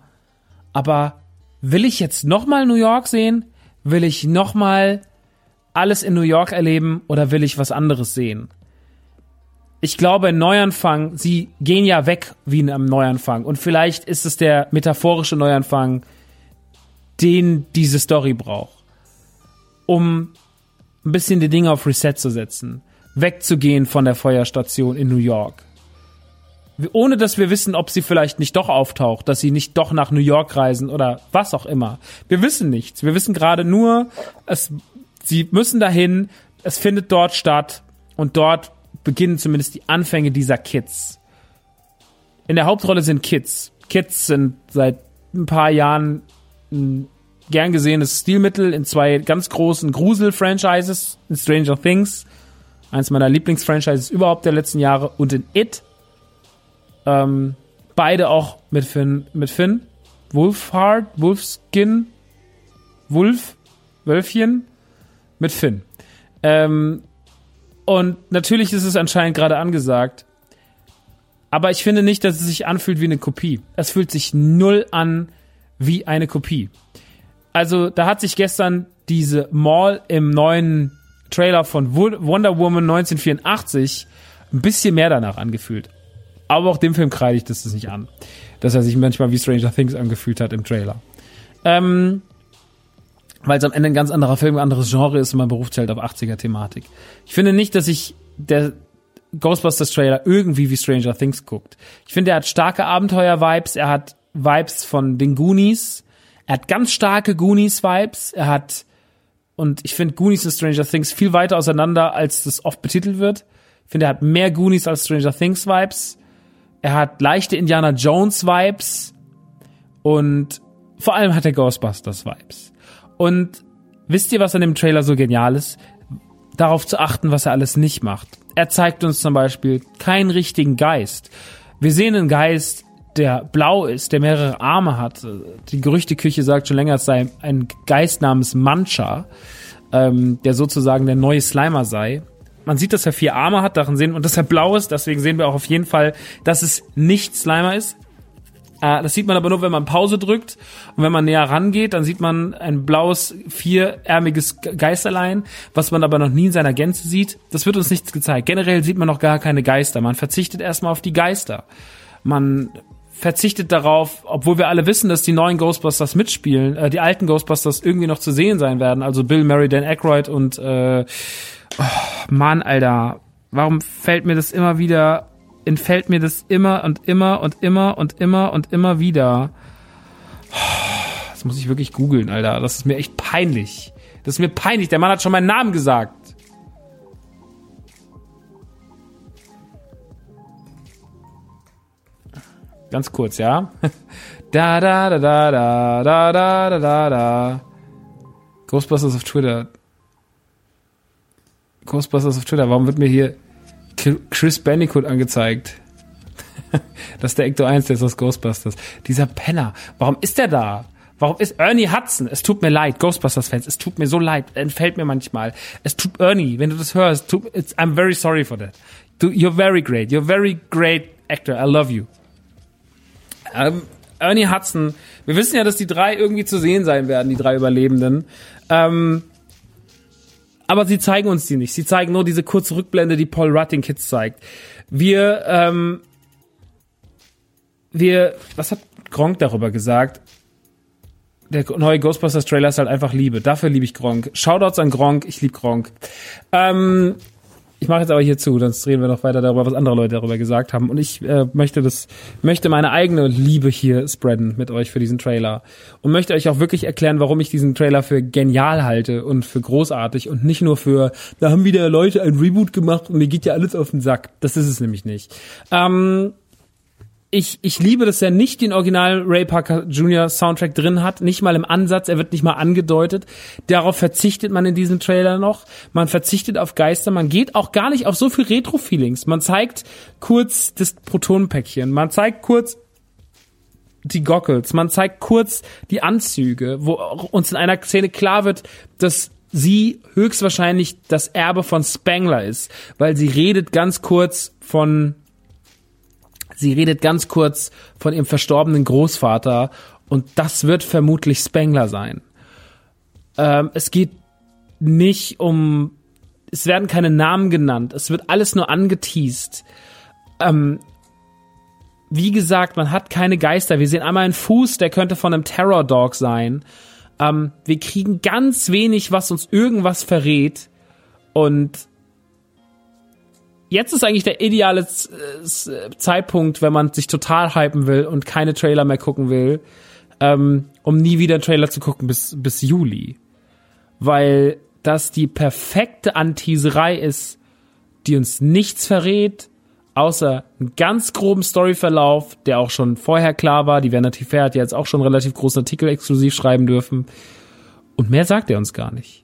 Aber will ich jetzt nochmal New York sehen? Will ich nochmal alles in New York erleben oder will ich was anderes sehen? Ich glaube, ein Neuanfang, sie gehen ja weg wie in einem Neuanfang. Und vielleicht ist es der metaphorische Neuanfang, den diese Story braucht, um ein bisschen die Dinge auf Reset zu setzen, wegzugehen von der Feuerstation in New York. Ohne dass wir wissen, ob sie vielleicht nicht doch auftaucht, dass sie nicht doch nach New York reisen oder was auch immer. Wir wissen nichts. Wir wissen gerade nur, es, sie müssen dahin, es findet dort statt und dort beginnen zumindest die Anfänge dieser Kids. In der Hauptrolle sind Kids. Kids sind seit ein paar Jahren ein gern gesehenes Stilmittel in zwei ganz großen Grusel-Franchises, in Stranger Things Eins meiner Lieblingsfranchises überhaupt der letzten Jahre. Und in It. Ähm, beide auch mit Finn, mit Finn. Wolfhard, Wolfskin, Wolf, Wölfchen mit Finn. Ähm, und natürlich ist es anscheinend gerade angesagt. Aber ich finde nicht, dass es sich anfühlt wie eine Kopie. Es fühlt sich null an wie eine Kopie. Also, da hat sich gestern diese Mall im neuen Trailer von Wonder Woman 1984 ein bisschen mehr danach angefühlt. Aber auch dem Film kreide ich das nicht an. Dass er sich manchmal wie Stranger Things angefühlt hat im Trailer. Ähm, weil es am Ende ein ganz anderer Film, ein anderes Genre ist und man beruft halt auf 80er-Thematik. Ich finde nicht, dass sich der Ghostbusters Trailer irgendwie wie Stranger Things guckt. Ich finde, er hat starke Abenteuer-Vibes, er hat Vibes von den Goonies, er hat ganz starke Goonies-Vibes, er hat, und ich finde Goonies und Stranger Things viel weiter auseinander, als das oft betitelt wird. Ich finde, er hat mehr Goonies als Stranger Things Vibes. Er hat leichte Indiana Jones Vibes. Und vor allem hat er Ghostbusters Vibes. Und wisst ihr, was an dem Trailer so genial ist? Darauf zu achten, was er alles nicht macht. Er zeigt uns zum Beispiel keinen richtigen Geist. Wir sehen einen Geist, der blau ist, der mehrere Arme hat. Die Gerüchteküche sagt schon länger, es sei ein Geist namens Mancha, ähm, der sozusagen der neue Slimer sei. Man sieht, dass er vier Arme hat, darin sehen und dass er blau ist. Deswegen sehen wir auch auf jeden Fall, dass es nicht Slimer ist. Äh, das sieht man aber nur, wenn man Pause drückt. Und wenn man näher rangeht, dann sieht man ein blaues, vierärmiges Geisterlein, was man aber noch nie in seiner Gänze sieht. Das wird uns nichts gezeigt. Generell sieht man noch gar keine Geister. Man verzichtet erstmal auf die Geister. Man verzichtet darauf, obwohl wir alle wissen, dass die neuen Ghostbusters mitspielen, äh, die alten Ghostbusters irgendwie noch zu sehen sein werden. Also Bill Murray, Dan Aykroyd und äh, oh, Mann, Alter, warum fällt mir das immer wieder entfällt mir das immer und immer und immer und immer und immer wieder. Das muss ich wirklich googeln, Alter. Das ist mir echt peinlich. Das ist mir peinlich. Der Mann hat schon meinen Namen gesagt. Ganz kurz, ja? Da da da da da da da da da da. Ghostbusters auf Twitter. Ghostbusters auf Twitter. Warum wird mir hier Chris Bandicoot angezeigt. das ist der Ecto 1, der ist aus Ghostbusters. Dieser Penner. Warum ist der da? Warum ist Ernie Hudson? Es tut mir leid, Ghostbusters-Fans. Es tut mir so leid. Entfällt mir manchmal. Es tut Ernie, wenn du das hörst. Tut, I'm very sorry for that. You're very great. You're very great actor. I love you. Ähm, Ernie Hudson. Wir wissen ja, dass die drei irgendwie zu sehen sein werden, die drei Überlebenden. Ähm, aber sie zeigen uns die nicht. Sie zeigen nur diese kurze Rückblende, die Paul Rudd den Kids zeigt. Wir, ähm, wir, was hat Gronk darüber gesagt? Der neue Ghostbusters Trailer ist halt einfach Liebe. Dafür liebe ich Gronk. Shoutouts an Gronk. Ich liebe Gronk. Ähm, ich mache jetzt aber hier zu, sonst reden wir noch weiter darüber, was andere Leute darüber gesagt haben. Und ich äh, möchte das, möchte meine eigene Liebe hier spreaden mit euch für diesen Trailer. Und möchte euch auch wirklich erklären, warum ich diesen Trailer für genial halte und für großartig und nicht nur für, da haben wieder Leute ein Reboot gemacht und mir geht ja alles auf den Sack. Das ist es nämlich nicht. Ähm, ich, ich liebe, dass er nicht den Original Ray Parker Jr. Soundtrack drin hat, nicht mal im Ansatz, er wird nicht mal angedeutet. Darauf verzichtet man in diesem Trailer noch. Man verzichtet auf Geister, man geht auch gar nicht auf so viel Retro-Feelings. Man zeigt kurz das Protonenpäckchen, man zeigt kurz die Goggles, man zeigt kurz die Anzüge, wo uns in einer Szene klar wird, dass sie höchstwahrscheinlich das Erbe von Spangler ist, weil sie redet ganz kurz von Sie redet ganz kurz von ihrem verstorbenen Großvater und das wird vermutlich Spengler sein. Ähm, es geht nicht um, es werden keine Namen genannt, es wird alles nur angeteased. Ähm, wie gesagt, man hat keine Geister. Wir sehen einmal einen Fuß, der könnte von einem Terror Dog sein. Ähm, wir kriegen ganz wenig, was uns irgendwas verrät. Und jetzt ist eigentlich der ideale Zeitpunkt, wenn man sich total hypen will und keine Trailer mehr gucken will, ähm, um nie wieder Trailer zu gucken bis, bis Juli. Weil das die perfekte Anteaserei ist, die uns nichts verrät, außer einen ganz groben Storyverlauf, der auch schon vorher klar war. Die Vanity Fair hat jetzt auch schon relativ großen Artikel exklusiv schreiben dürfen. Und mehr sagt er uns gar nicht.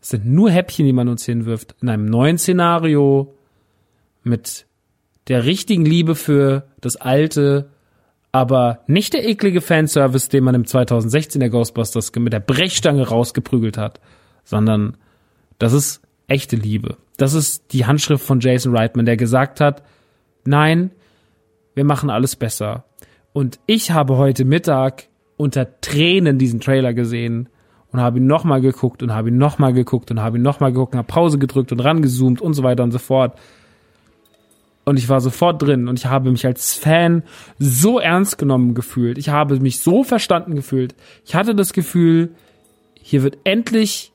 Es sind nur Häppchen, die man uns hinwirft. In einem neuen Szenario mit der richtigen Liebe für das Alte, aber nicht der eklige Fanservice, den man im 2016 der Ghostbusters mit der Brechstange rausgeprügelt hat, sondern das ist echte Liebe. Das ist die Handschrift von Jason Reitman, der gesagt hat, nein, wir machen alles besser. Und ich habe heute Mittag unter Tränen diesen Trailer gesehen und habe ihn nochmal geguckt und habe ihn nochmal geguckt und habe ihn nochmal geguckt und habe Pause gedrückt und rangezoomt und so weiter und so fort. Und ich war sofort drin und ich habe mich als Fan so ernst genommen gefühlt. Ich habe mich so verstanden gefühlt. Ich hatte das Gefühl, hier wird endlich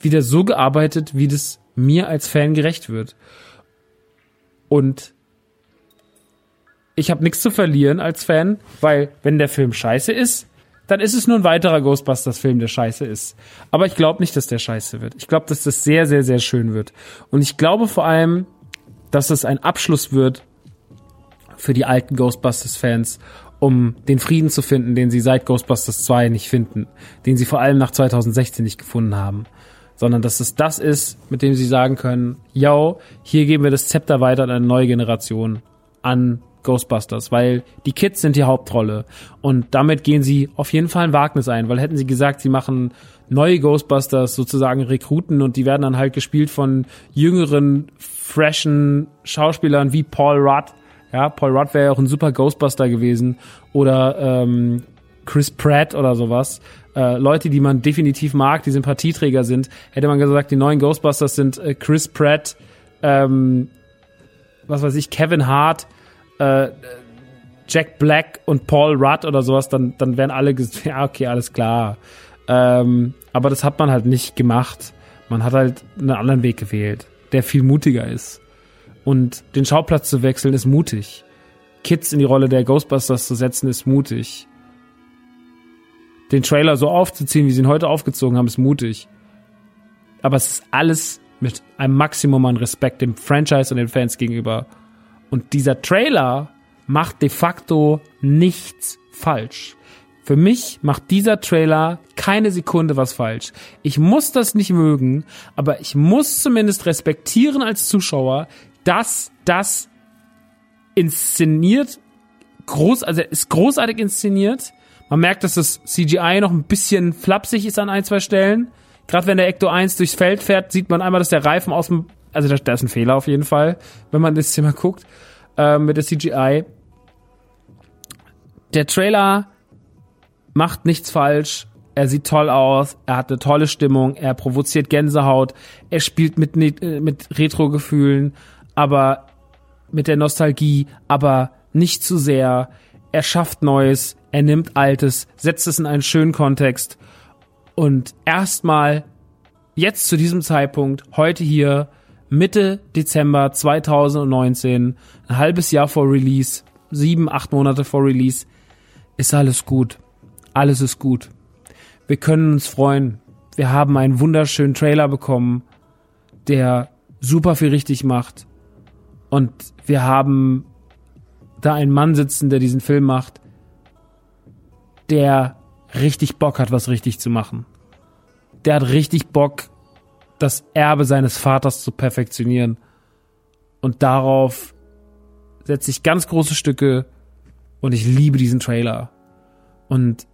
wieder so gearbeitet, wie das mir als Fan gerecht wird. Und ich habe nichts zu verlieren als Fan, weil wenn der Film scheiße ist, dann ist es nur ein weiterer Ghostbusters-Film, der scheiße ist. Aber ich glaube nicht, dass der scheiße wird. Ich glaube, dass das sehr, sehr, sehr schön wird. Und ich glaube vor allem, dass es ein Abschluss wird für die alten Ghostbusters-Fans, um den Frieden zu finden, den sie seit Ghostbusters 2 nicht finden, den sie vor allem nach 2016 nicht gefunden haben. Sondern dass es das ist, mit dem sie sagen können, yo, hier geben wir das Zepter weiter an eine neue Generation, an Ghostbusters, weil die Kids sind die Hauptrolle. Und damit gehen sie auf jeden Fall ein Wagnis ein, weil hätten sie gesagt, sie machen neue Ghostbusters, sozusagen Rekruten, und die werden dann halt gespielt von jüngeren, freshen Schauspielern wie Paul Rudd. Ja, Paul Rudd wäre ja auch ein super Ghostbuster gewesen. Oder ähm, Chris Pratt oder sowas. Äh, Leute, die man definitiv mag, die Sympathieträger sind. Hätte man gesagt, die neuen Ghostbusters sind äh, Chris Pratt, ähm, was weiß ich, Kevin Hart, äh, Jack Black und Paul Rudd oder sowas, dann, dann wären alle gesagt, ja, okay, alles klar. Ähm, aber das hat man halt nicht gemacht. Man hat halt einen anderen Weg gewählt, der viel mutiger ist. Und den Schauplatz zu wechseln ist mutig. Kids in die Rolle der Ghostbusters zu setzen ist mutig. Den Trailer so aufzuziehen, wie sie ihn heute aufgezogen haben, ist mutig. Aber es ist alles mit einem Maximum an Respekt dem Franchise und den Fans gegenüber und dieser Trailer macht de facto nichts falsch. Für mich macht dieser Trailer keine Sekunde was falsch. Ich muss das nicht mögen, aber ich muss zumindest respektieren als Zuschauer, dass das inszeniert, groß, also ist großartig inszeniert. Man merkt, dass das CGI noch ein bisschen flapsig ist an ein, zwei Stellen. Gerade wenn der Ecto 1 durchs Feld fährt, sieht man einmal, dass der Reifen aus dem also da, da ist ein Fehler auf jeden Fall, wenn man das Thema guckt, äh, mit der CGI. Der Trailer macht nichts falsch. Er sieht toll aus, er hat eine tolle Stimmung, er provoziert Gänsehaut, er spielt mit, äh, mit Retro-Gefühlen, aber mit der Nostalgie, aber nicht zu sehr. Er schafft Neues, er nimmt Altes, setzt es in einen schönen Kontext und erstmal jetzt zu diesem Zeitpunkt, heute hier, Mitte Dezember 2019, ein halbes Jahr vor Release, sieben, acht Monate vor Release, ist alles gut. Alles ist gut. Wir können uns freuen. Wir haben einen wunderschönen Trailer bekommen, der super viel richtig macht. Und wir haben da einen Mann sitzen, der diesen Film macht, der richtig Bock hat, was richtig zu machen. Der hat richtig Bock, das Erbe seines Vaters zu perfektionieren. Und darauf setze ich ganz große Stücke und ich liebe diesen Trailer. Und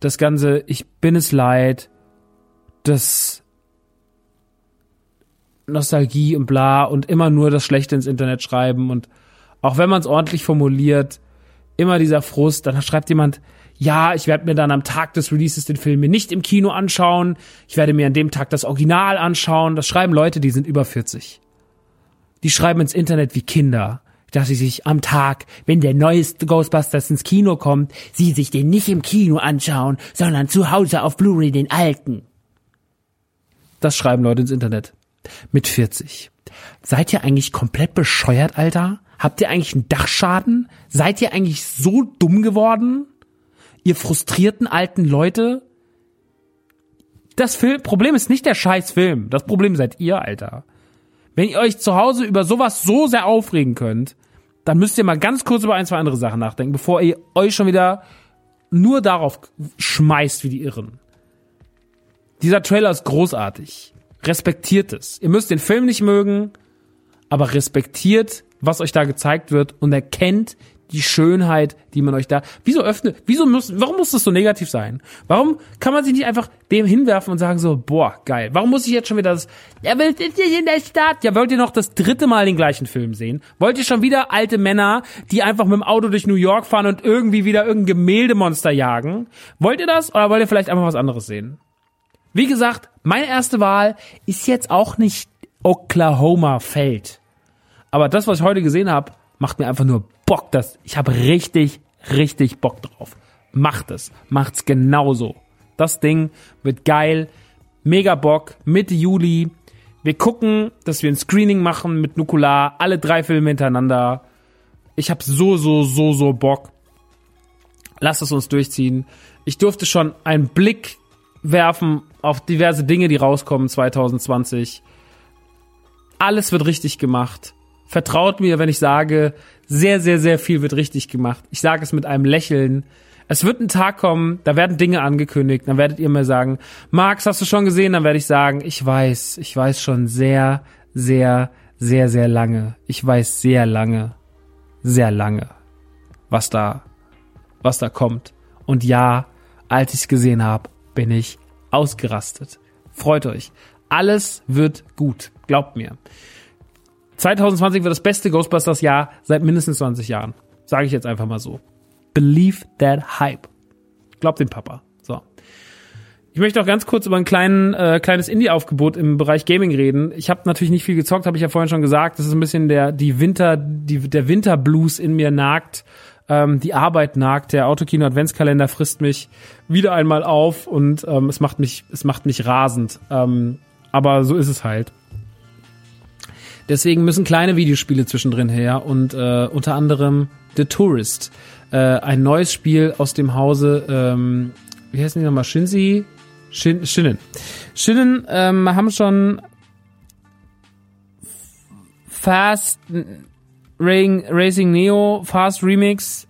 das Ganze, ich bin es leid, das Nostalgie und bla und immer nur das Schlechte ins Internet schreiben und auch wenn man es ordentlich formuliert, immer dieser Frust, dann schreibt jemand, ja, ich werde mir dann am Tag des Releases den Film nicht im Kino anschauen, ich werde mir an dem Tag das Original anschauen. Das schreiben Leute, die sind über 40. Die schreiben ins Internet wie Kinder, dass sie sich am Tag, wenn der neueste Ghostbusters ins Kino kommt, sie sich den nicht im Kino anschauen, sondern zu Hause auf Blu-ray den alten. Das schreiben Leute ins Internet. Mit 40. Seid ihr eigentlich komplett bescheuert, Alter? Habt ihr eigentlich einen Dachschaden? Seid ihr eigentlich so dumm geworden? Ihr frustrierten alten Leute. Das Film, Problem ist nicht der scheiß Film. Das Problem seid ihr, Alter. Wenn ihr euch zu Hause über sowas so sehr aufregen könnt, dann müsst ihr mal ganz kurz über ein, zwei andere Sachen nachdenken, bevor ihr euch schon wieder nur darauf schmeißt wie die Irren. Dieser Trailer ist großartig. Respektiert es. Ihr müsst den Film nicht mögen, aber respektiert, was euch da gezeigt wird und erkennt die Schönheit, die man euch da. Wieso öffnet, wieso muss, warum muss das so negativ sein? Warum kann man sich nicht einfach dem hinwerfen und sagen so, boah, geil. Warum muss ich jetzt schon wieder das, ja, will nicht in der Stadt. Ja, wollt ihr noch das dritte Mal den gleichen Film sehen? Wollt ihr schon wieder alte Männer, die einfach mit dem Auto durch New York fahren und irgendwie wieder irgendein Gemäldemonster jagen? Wollt ihr das oder wollt ihr vielleicht einfach was anderes sehen? Wie gesagt, meine erste Wahl ist jetzt auch nicht Oklahoma Feld. Aber das, was ich heute gesehen habe, macht mir einfach nur Bock. Das, ich habe richtig, richtig Bock drauf. Macht es. Macht's genauso. Das Ding wird geil. Mega Bock. Mitte Juli. Wir gucken, dass wir ein Screening machen mit Nukular. Alle drei Filme hintereinander. Ich habe so, so, so, so Bock. Lass es uns durchziehen. Ich durfte schon einen Blick werfen auf diverse Dinge, die rauskommen 2020. Alles wird richtig gemacht. Vertraut mir, wenn ich sage, sehr, sehr, sehr viel wird richtig gemacht. Ich sage es mit einem Lächeln. Es wird ein Tag kommen, da werden Dinge angekündigt, dann werdet ihr mir sagen, Max, hast du schon gesehen? Dann werde ich sagen, ich weiß, ich weiß schon sehr, sehr, sehr, sehr lange. Ich weiß sehr lange, sehr lange, was da, was da kommt. Und ja, als ich es gesehen habe, bin ich ausgerastet. Freut euch. Alles wird gut. Glaubt mir. 2020 wird das beste Ghostbusters-Jahr seit mindestens 20 Jahren. Sage ich jetzt einfach mal so. Believe that hype. Glaubt dem Papa. So. Ich möchte auch ganz kurz über ein kleinen, äh, kleines Indie-Aufgebot im Bereich Gaming reden. Ich habe natürlich nicht viel gezockt, habe ich ja vorhin schon gesagt. Das ist ein bisschen der die Winter, die, der Winterblues in mir nagt. Ähm, die Arbeit nagt. Der Autokino Adventskalender frisst mich wieder einmal auf und ähm, es macht mich, es macht mich rasend. Ähm, aber so ist es halt. Deswegen müssen kleine Videospiele zwischendrin her und äh, unter anderem The Tourist, äh, ein neues Spiel aus dem Hause, ähm, wie heißen die nochmal, Shinzi? Shin, Shinnen. Shinnen ähm, haben schon Fast Racing Neo Fast Remix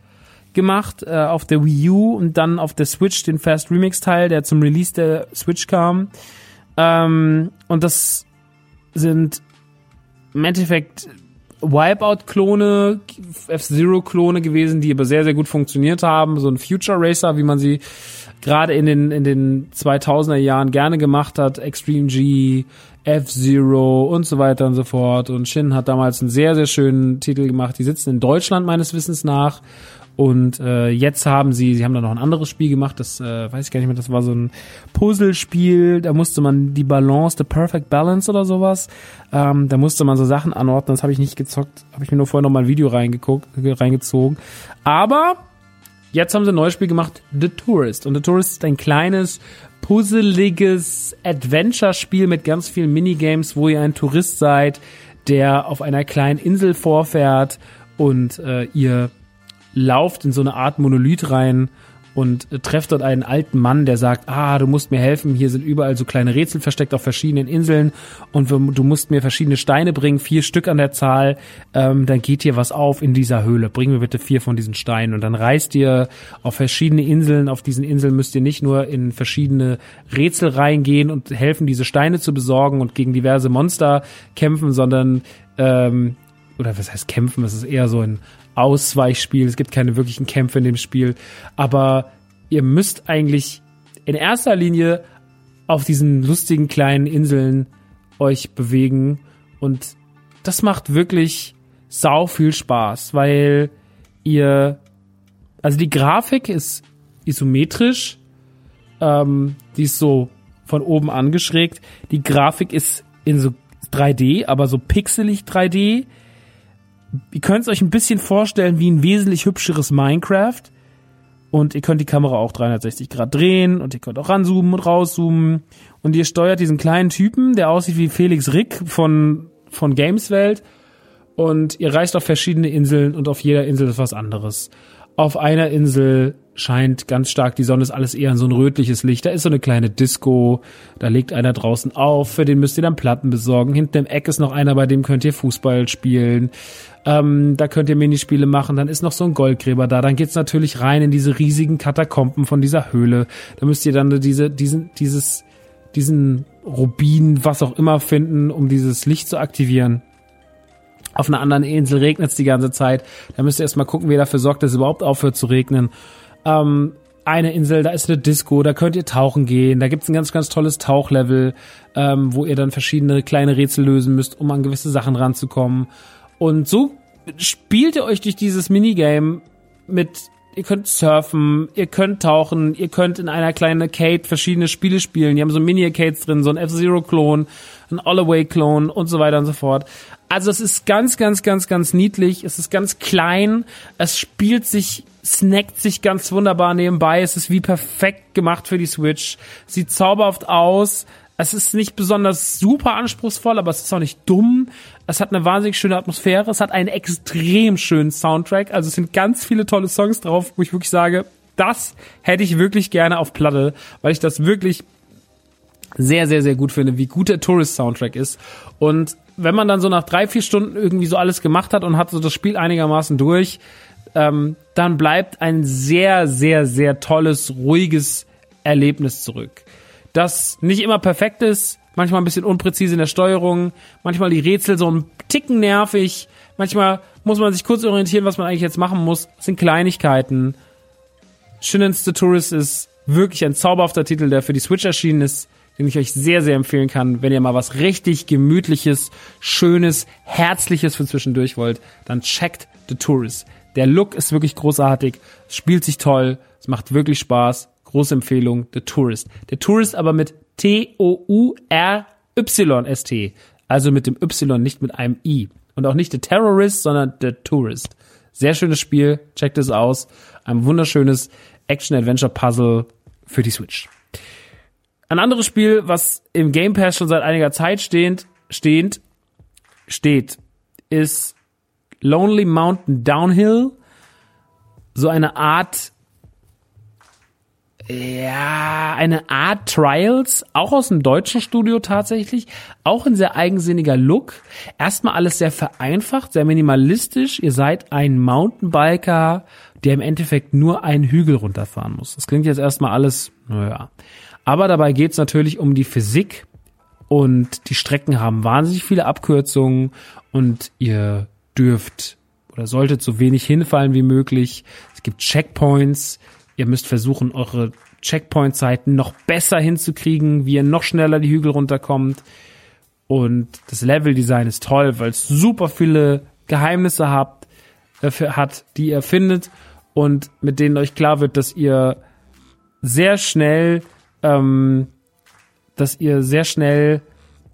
gemacht äh, auf der Wii U und dann auf der Switch den Fast Remix Teil, der zum Release der Switch kam. Ähm, und das sind im Endeffekt Wipeout-Klone, F-Zero-Klone gewesen, die aber sehr, sehr gut funktioniert haben. So ein Future Racer, wie man sie gerade in den, in den 2000er Jahren gerne gemacht hat. Extreme G, F-Zero und so weiter und so fort. Und Shin hat damals einen sehr, sehr schönen Titel gemacht. Die sitzen in Deutschland meines Wissens nach und äh, jetzt haben sie, sie haben da noch ein anderes Spiel gemacht, das äh, weiß ich gar nicht mehr, das war so ein Puzzlespiel, da musste man die Balance, the Perfect Balance oder sowas, ähm, da musste man so Sachen anordnen, das habe ich nicht gezockt, habe ich mir nur vorher noch mal ein Video reingeguckt, reingezogen. Aber jetzt haben sie ein neues Spiel gemacht, The Tourist. Und The Tourist ist ein kleines, puzzeliges Adventure-Spiel mit ganz vielen Minigames, wo ihr ein Tourist seid, der auf einer kleinen Insel vorfährt und äh, ihr lauft in so eine Art Monolith rein und trefft dort einen alten Mann, der sagt, ah, du musst mir helfen, hier sind überall so kleine Rätsel versteckt auf verschiedenen Inseln und du musst mir verschiedene Steine bringen, vier Stück an der Zahl, ähm, dann geht hier was auf in dieser Höhle, bring mir bitte vier von diesen Steinen und dann reist ihr auf verschiedene Inseln, auf diesen Inseln müsst ihr nicht nur in verschiedene Rätsel reingehen und helfen, diese Steine zu besorgen und gegen diverse Monster kämpfen, sondern ähm, oder was heißt kämpfen, es ist eher so ein Ausweichspiel. Es gibt keine wirklichen Kämpfe in dem Spiel. Aber ihr müsst eigentlich in erster Linie auf diesen lustigen kleinen Inseln euch bewegen. Und das macht wirklich sau viel Spaß, weil ihr, also die Grafik ist isometrisch, ähm, die ist so von oben angeschrägt. Die Grafik ist in so 3D, aber so pixelig 3D ihr könnt es euch ein bisschen vorstellen wie ein wesentlich hübscheres Minecraft. Und ihr könnt die Kamera auch 360 Grad drehen und ihr könnt auch ranzoomen und rauszoomen. Und ihr steuert diesen kleinen Typen, der aussieht wie Felix Rick von, von Gameswelt. Und ihr reist auf verschiedene Inseln und auf jeder Insel ist was anderes. Auf einer Insel scheint ganz stark die Sonne, ist alles eher so ein rötliches Licht. Da ist so eine kleine Disco, da legt einer draußen auf, für den müsst ihr dann Platten besorgen. Hinten im Eck ist noch einer, bei dem könnt ihr Fußball spielen. Ähm, da könnt ihr Minispiele machen, dann ist noch so ein Goldgräber da. Dann geht's natürlich rein in diese riesigen Katakomben von dieser Höhle. Da müsst ihr dann diese, diesen, dieses, diesen Rubin, was auch immer finden, um dieses Licht zu aktivieren. Auf einer anderen Insel regnet es die ganze Zeit. Da müsst ihr erstmal gucken, wer dafür sorgt, dass es überhaupt aufhört zu regnen. Ähm, eine Insel, da ist eine Disco, da könnt ihr tauchen gehen. Da gibt's ein ganz, ganz tolles Tauchlevel, ähm, wo ihr dann verschiedene kleine Rätsel lösen müsst, um an gewisse Sachen ranzukommen. Und so spielt ihr euch durch dieses Minigame mit ihr könnt surfen, ihr könnt tauchen, ihr könnt in einer kleinen Arcade verschiedene Spiele spielen. Die haben so Mini-Arcades drin, so ein F-Zero-Klon, ein All-Away-Klon und so weiter und so fort. Also es ist ganz, ganz, ganz, ganz niedlich. Es ist ganz klein. Es spielt sich, snackt sich ganz wunderbar nebenbei. Es ist wie perfekt gemacht für die Switch. Sieht zauberhaft aus. Es ist nicht besonders super anspruchsvoll, aber es ist auch nicht dumm. Es hat eine wahnsinnig schöne Atmosphäre. Es hat einen extrem schönen Soundtrack. Also es sind ganz viele tolle Songs drauf, wo ich wirklich sage, das hätte ich wirklich gerne auf Platte, weil ich das wirklich sehr, sehr, sehr gut finde, wie gut der Tourist-Soundtrack ist. Und wenn man dann so nach drei, vier Stunden irgendwie so alles gemacht hat und hat so das Spiel einigermaßen durch, ähm, dann bleibt ein sehr, sehr, sehr tolles, ruhiges Erlebnis zurück das nicht immer perfekt ist, manchmal ein bisschen unpräzise in der Steuerung, manchmal die Rätsel so ein Ticken nervig, manchmal muss man sich kurz orientieren, was man eigentlich jetzt machen muss. Das sind Kleinigkeiten. Shinnon's the Tourist ist wirklich ein zauberhafter Titel, der für die Switch erschienen ist, den ich euch sehr, sehr empfehlen kann. Wenn ihr mal was richtig gemütliches, schönes, herzliches für zwischendurch wollt, dann checkt The Tourist. Der Look ist wirklich großartig, es spielt sich toll, es macht wirklich Spaß Große Empfehlung, The Tourist. Der Tourist aber mit T-O-U-R-Y-S-T. Also mit dem Y, nicht mit einem I. Und auch nicht The Terrorist, sondern The Tourist. Sehr schönes Spiel, checkt es aus. Ein wunderschönes Action-Adventure-Puzzle für die Switch. Ein anderes Spiel, was im Game Pass schon seit einiger Zeit stehend, stehend steht, ist Lonely Mountain Downhill. So eine Art ja, eine Art Trials, auch aus dem deutschen Studio tatsächlich, auch ein sehr eigensinniger Look. Erstmal alles sehr vereinfacht, sehr minimalistisch. Ihr seid ein Mountainbiker, der im Endeffekt nur einen Hügel runterfahren muss. Das klingt jetzt erstmal alles, naja. Aber dabei geht's natürlich um die Physik und die Strecken haben wahnsinnig viele Abkürzungen und ihr dürft oder solltet so wenig hinfallen wie möglich. Es gibt Checkpoints, Ihr müsst versuchen, eure Checkpoint-Zeiten noch besser hinzukriegen, wie ihr noch schneller die Hügel runterkommt. Und das Level-Design ist toll, weil es super viele Geheimnisse habt, äh, hat, die ihr findet und mit denen euch klar wird, dass ihr sehr schnell, ähm, dass ihr sehr schnell,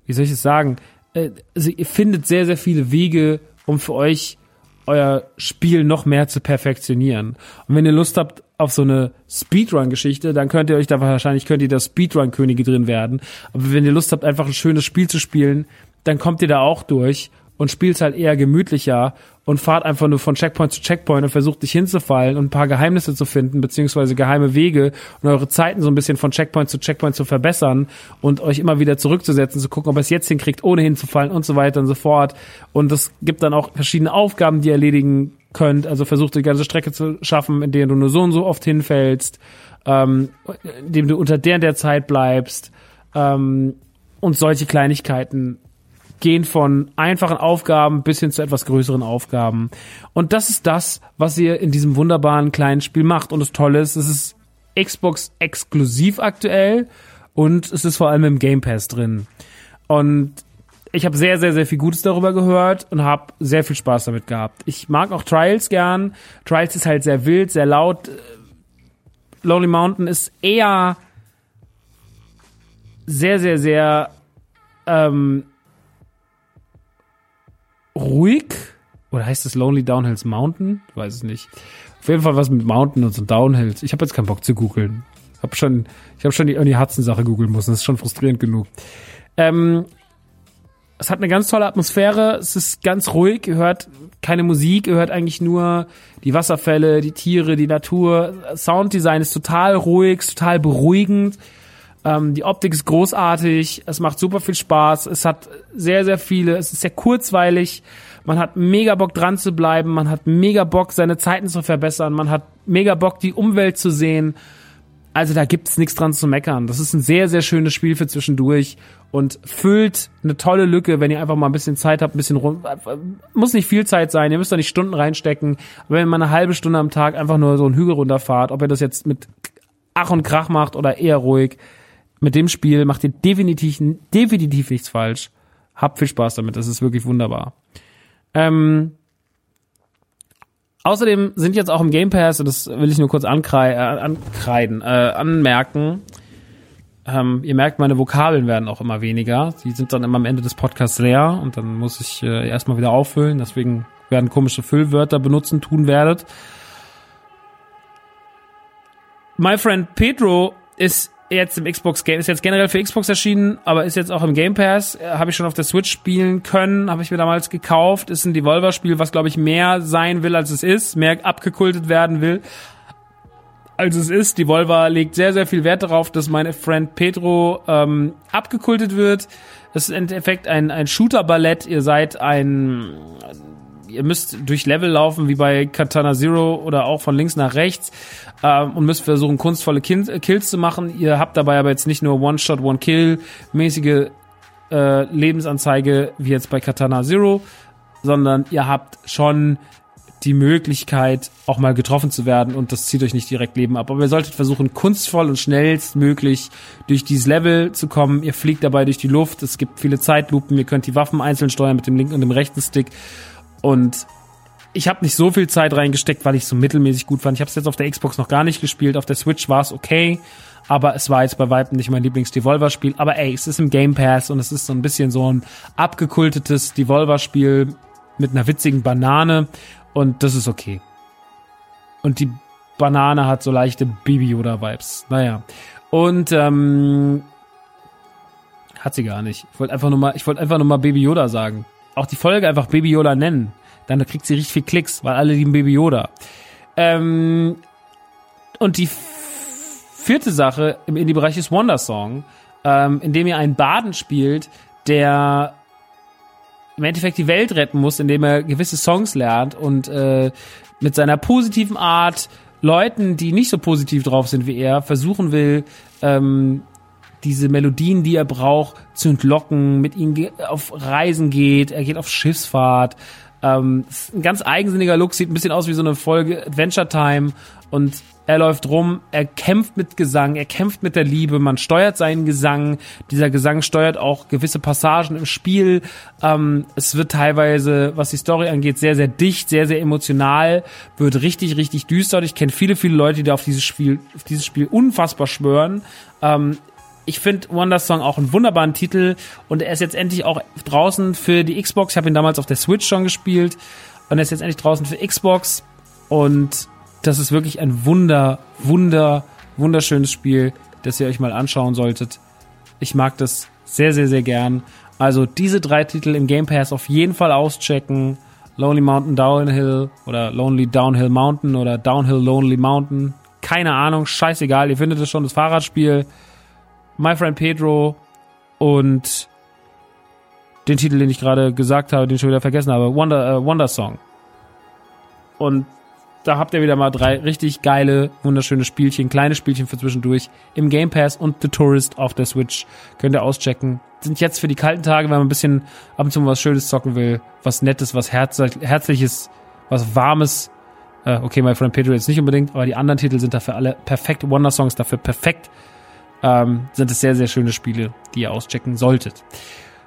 wie soll ich es sagen, äh, also ihr findet sehr, sehr viele Wege, um für euch euer Spiel noch mehr zu perfektionieren. Und wenn ihr Lust habt auf so eine Speedrun-Geschichte, dann könnt ihr euch da wahrscheinlich, könnt ihr da Speedrun-Könige drin werden. Aber wenn ihr Lust habt, einfach ein schönes Spiel zu spielen, dann kommt ihr da auch durch und spielt halt eher gemütlicher und fahrt einfach nur von Checkpoint zu Checkpoint und versucht dich hinzufallen und ein paar Geheimnisse zu finden, beziehungsweise geheime Wege und eure Zeiten so ein bisschen von Checkpoint zu Checkpoint zu verbessern und euch immer wieder zurückzusetzen, zu gucken, ob ihr es jetzt hinkriegt, ohne hinzufallen und so weiter und so fort. Und es gibt dann auch verschiedene Aufgaben, die ihr erledigen könnt. Also versucht die ganze Strecke zu schaffen, in der du nur so und so oft hinfällst, ähm, indem du unter der der Zeit bleibst ähm, und solche Kleinigkeiten gehen von einfachen Aufgaben bis hin zu etwas größeren Aufgaben. Und das ist das, was ihr in diesem wunderbaren kleinen Spiel macht. Und das Tolle ist, es ist Xbox exklusiv aktuell und es ist vor allem im Game Pass drin. Und ich habe sehr, sehr, sehr viel Gutes darüber gehört und habe sehr viel Spaß damit gehabt. Ich mag auch Trials gern. Trials ist halt sehr wild, sehr laut. Lonely Mountain ist eher sehr, sehr, sehr ähm, ruhig. Oder heißt es Lonely Downhills Mountain? Weiß es nicht. Auf jeden Fall was mit Mountain und so Downhills. Ich habe jetzt keinen Bock zu googeln. Hab schon, ich habe schon die Ernie Hudson Sache googeln müssen. Das ist schon frustrierend genug. Ähm, es hat eine ganz tolle Atmosphäre. Es ist ganz ruhig. Ihr hört keine Musik. Ihr hört eigentlich nur die Wasserfälle, die Tiere, die Natur. Sounddesign ist total ruhig, total beruhigend. Ähm, die Optik ist großartig. Es macht super viel Spaß. Es hat sehr, sehr viele. Es ist sehr kurzweilig. Man hat mega Bock dran zu bleiben. Man hat mega Bock, seine Zeiten zu verbessern. Man hat mega Bock, die Umwelt zu sehen. Also da gibt's nichts dran zu meckern. Das ist ein sehr, sehr schönes Spiel für zwischendurch und füllt eine tolle Lücke, wenn ihr einfach mal ein bisschen Zeit habt, ein bisschen rum. Muss nicht viel Zeit sein, ihr müsst da nicht Stunden reinstecken. Wenn ihr mal eine halbe Stunde am Tag einfach nur so einen Hügel runterfahrt, ob ihr das jetzt mit Ach und Krach macht oder eher ruhig, mit dem Spiel macht ihr definitiv, definitiv nichts falsch. Habt viel Spaß damit, das ist wirklich wunderbar. Ähm, außerdem sind jetzt auch im Game Pass, und das will ich nur kurz ankrei äh, ankreiden, äh, anmerken, ähm, ihr merkt, meine Vokabeln werden auch immer weniger. Die sind dann immer am Ende des Podcasts leer und dann muss ich äh, erstmal wieder auffüllen. Deswegen werden komische Füllwörter benutzen tun werdet. My Friend Pedro ist jetzt im Xbox Game, ist jetzt generell für Xbox erschienen, aber ist jetzt auch im Game Pass. Äh, habe ich schon auf der Switch spielen können, habe ich mir damals gekauft. Ist ein Devolver-Spiel, was glaube ich mehr sein will, als es ist, mehr abgekultet werden will, als es ist. Devolver legt sehr, sehr viel Wert darauf, dass mein Friend Pedro ähm, abgekultet wird. Es ist im Endeffekt ein, ein Shooter-Ballett. Ihr seid ein ihr müsst durch Level laufen, wie bei Katana Zero oder auch von links nach rechts ähm, und müsst versuchen, kunstvolle kind Kills zu machen. Ihr habt dabei aber jetzt nicht nur One-Shot, One-Kill-mäßige äh, Lebensanzeige wie jetzt bei Katana Zero, sondern ihr habt schon die Möglichkeit, auch mal getroffen zu werden und das zieht euch nicht direkt Leben ab. Aber ihr solltet versuchen, kunstvoll und schnellstmöglich durch dieses Level zu kommen. Ihr fliegt dabei durch die Luft, es gibt viele Zeitlupen, ihr könnt die Waffen einzeln steuern mit dem linken und dem rechten Stick und ich habe nicht so viel Zeit reingesteckt, weil ich so mittelmäßig gut fand. Ich habe es jetzt auf der Xbox noch gar nicht gespielt. Auf der Switch war es okay, aber es war jetzt bei weitem nicht mein Lieblings-Devolver-Spiel. Aber ey, es ist im Game Pass und es ist so ein bisschen so ein abgekultetes Devolver-Spiel mit einer witzigen Banane und das ist okay. Und die Banane hat so leichte Baby Yoda-Vibes. Naja. Und ähm, hat sie gar nicht. Ich wollte einfach nur mal, ich wollte einfach nur mal Baby Yoda sagen auch die Folge einfach Baby Yoda nennen. Dann kriegt sie richtig viel Klicks, weil alle lieben Baby Yoda. Ähm, und die vierte Sache im Indie-Bereich ist Wonder Song, ähm, in dem ihr einen Baden spielt, der im Endeffekt die Welt retten muss, indem er gewisse Songs lernt und äh, mit seiner positiven Art Leuten, die nicht so positiv drauf sind wie er, versuchen will, ähm, diese Melodien, die er braucht, zu entlocken, mit ihm auf Reisen geht, er geht auf Schiffsfahrt. Ähm, ein ganz eigensinniger Look, sieht ein bisschen aus wie so eine Folge Adventure Time und er läuft rum, er kämpft mit Gesang, er kämpft mit der Liebe, man steuert seinen Gesang, dieser Gesang steuert auch gewisse Passagen im Spiel. Ähm, es wird teilweise, was die Story angeht, sehr, sehr dicht, sehr, sehr emotional, wird richtig, richtig düster. Ich kenne viele, viele Leute, die auf dieses Spiel, auf dieses Spiel unfassbar schwören. Ähm, ich finde Wonder Song auch einen wunderbaren Titel und er ist jetzt endlich auch draußen für die Xbox. Ich habe ihn damals auf der Switch schon gespielt und er ist jetzt endlich draußen für Xbox und das ist wirklich ein wunder, wunder, wunderschönes Spiel, das ihr euch mal anschauen solltet. Ich mag das sehr, sehr, sehr gern. Also diese drei Titel im Game Pass auf jeden Fall auschecken. Lonely Mountain Downhill oder Lonely Downhill Mountain oder Downhill Lonely Mountain. Keine Ahnung, scheißegal. Ihr findet es schon, das Fahrradspiel. My Friend Pedro und den Titel, den ich gerade gesagt habe, den ich schon wieder vergessen habe, Wonder, äh, Wonder Song. Und da habt ihr wieder mal drei richtig geile, wunderschöne Spielchen, kleine Spielchen für zwischendurch im Game Pass und The Tourist auf der Switch. Könnt ihr auschecken. Sind jetzt für die kalten Tage, wenn man ein bisschen ab und zu mal was Schönes zocken will, was Nettes, was Herzliches, was Warmes. Äh, okay, My Friend Pedro jetzt nicht unbedingt, aber die anderen Titel sind dafür alle perfekt. Wonder Songs dafür perfekt ähm, sind es sehr, sehr schöne Spiele, die ihr auschecken solltet.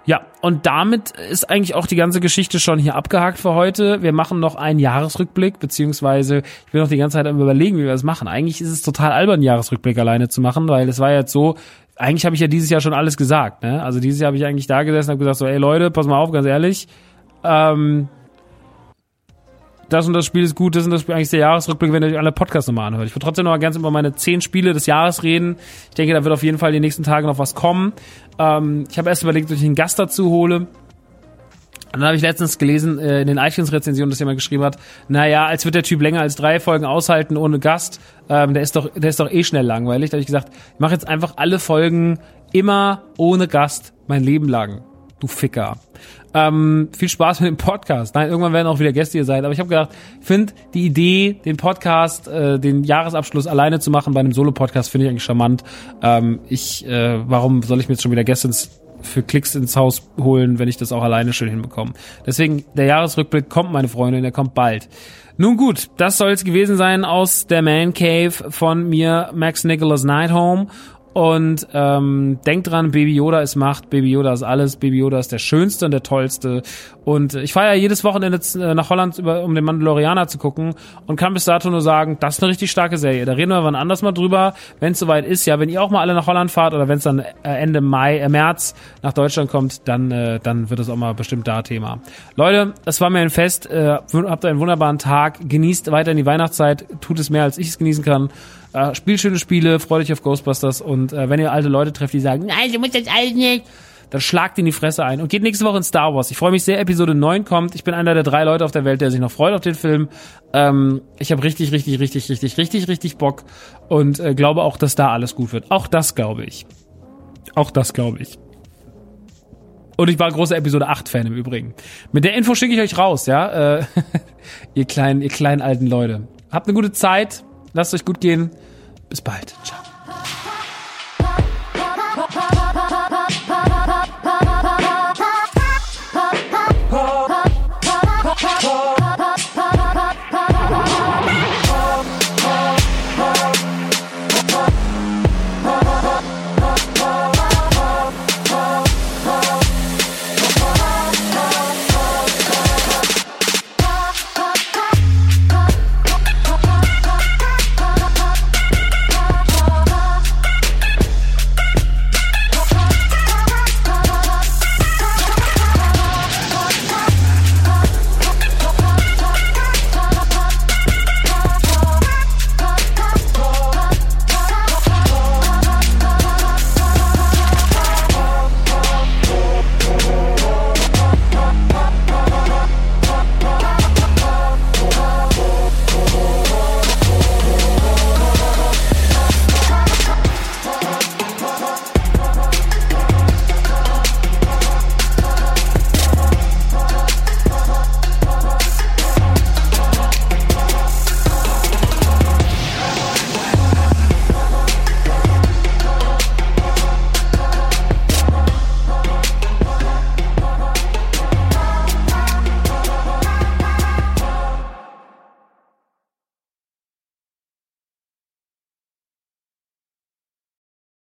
Ja, und damit ist eigentlich auch die ganze Geschichte schon hier abgehakt für heute. Wir machen noch einen Jahresrückblick, beziehungsweise ich bin noch die ganze Zeit am überlegen, wie wir das machen. Eigentlich ist es total albern, einen Jahresrückblick alleine zu machen, weil es war jetzt so, eigentlich habe ich ja dieses Jahr schon alles gesagt. Ne? Also dieses Jahr habe ich eigentlich da gesessen und habe gesagt, so, ey Leute, pass mal auf, ganz ehrlich, ähm, das und das Spiel ist gut, das und das Spiel eigentlich der Jahresrückblick, wenn ihr euch alle Podcasts nochmal anhört. Ich würde trotzdem noch mal ganz über meine zehn Spiele des Jahres reden. Ich denke, da wird auf jeden Fall die nächsten Tage noch was kommen. Ähm, ich habe erst überlegt, ob ich einen Gast dazu hole. Und dann habe ich letztens gelesen äh, in den iTunes-Rezensionen, dass jemand geschrieben hat, naja, als wird der Typ länger als drei Folgen aushalten ohne Gast, ähm, der ist doch, der ist doch eh schnell langweilig. Da habe ich gesagt, ich mache jetzt einfach alle Folgen immer ohne Gast mein Leben lang. Du Ficker. Ähm, viel Spaß mit dem Podcast. Nein, irgendwann werden auch wieder Gäste hier sein. Aber ich habe gedacht, finde die Idee, den Podcast, äh, den Jahresabschluss alleine zu machen bei einem Solo-Podcast, finde ich eigentlich charmant. Ähm, ich, äh, warum soll ich mir jetzt schon wieder Gäste ins für Klicks ins Haus holen, wenn ich das auch alleine schön hinbekomme. Deswegen, der Jahresrückblick kommt, meine Freunde, der kommt bald. Nun gut, das soll es gewesen sein aus der Man Cave von mir, Max Nicholas Nighthome. Und ähm, denkt dran, Baby Yoda ist Macht, Baby Yoda ist alles, Baby Yoda ist der Schönste und der Tollste. Und ich fahre ja jedes Wochenende äh, nach Holland, um den Mandalorianer zu gucken und kann bis dato nur sagen, das ist eine richtig starke Serie. Da reden wir wann anders mal drüber, wenn es soweit ist. Ja, wenn ihr auch mal alle nach Holland fahrt oder wenn es dann äh, Ende Mai, äh, März nach Deutschland kommt, dann, äh, dann wird es auch mal bestimmt da Thema. Leute, es war mir ein Fest. Äh, habt einen wunderbaren Tag. Genießt weiter in die Weihnachtszeit. Tut es mehr, als ich es genießen kann. Äh, spielt schöne Spiele, freut euch auf Ghostbusters und äh, wenn ihr alte Leute trefft, die sagen, nein, du musst das alles nicht, dann schlagt in die Fresse ein und geht nächste Woche in Star Wars. Ich freue mich sehr, Episode 9 kommt. Ich bin einer der drei Leute auf der Welt, der sich noch freut auf den Film. Ähm, ich habe richtig, richtig, richtig, richtig, richtig, richtig Bock und äh, glaube auch, dass da alles gut wird. Auch das glaube ich. Auch das glaube ich. Und ich war großer Episode 8 Fan im Übrigen. Mit der Info schicke ich euch raus, ja, äh, ihr kleinen, ihr kleinen alten Leute. Habt eine gute Zeit. Lasst euch gut gehen. Bis bald. Ciao.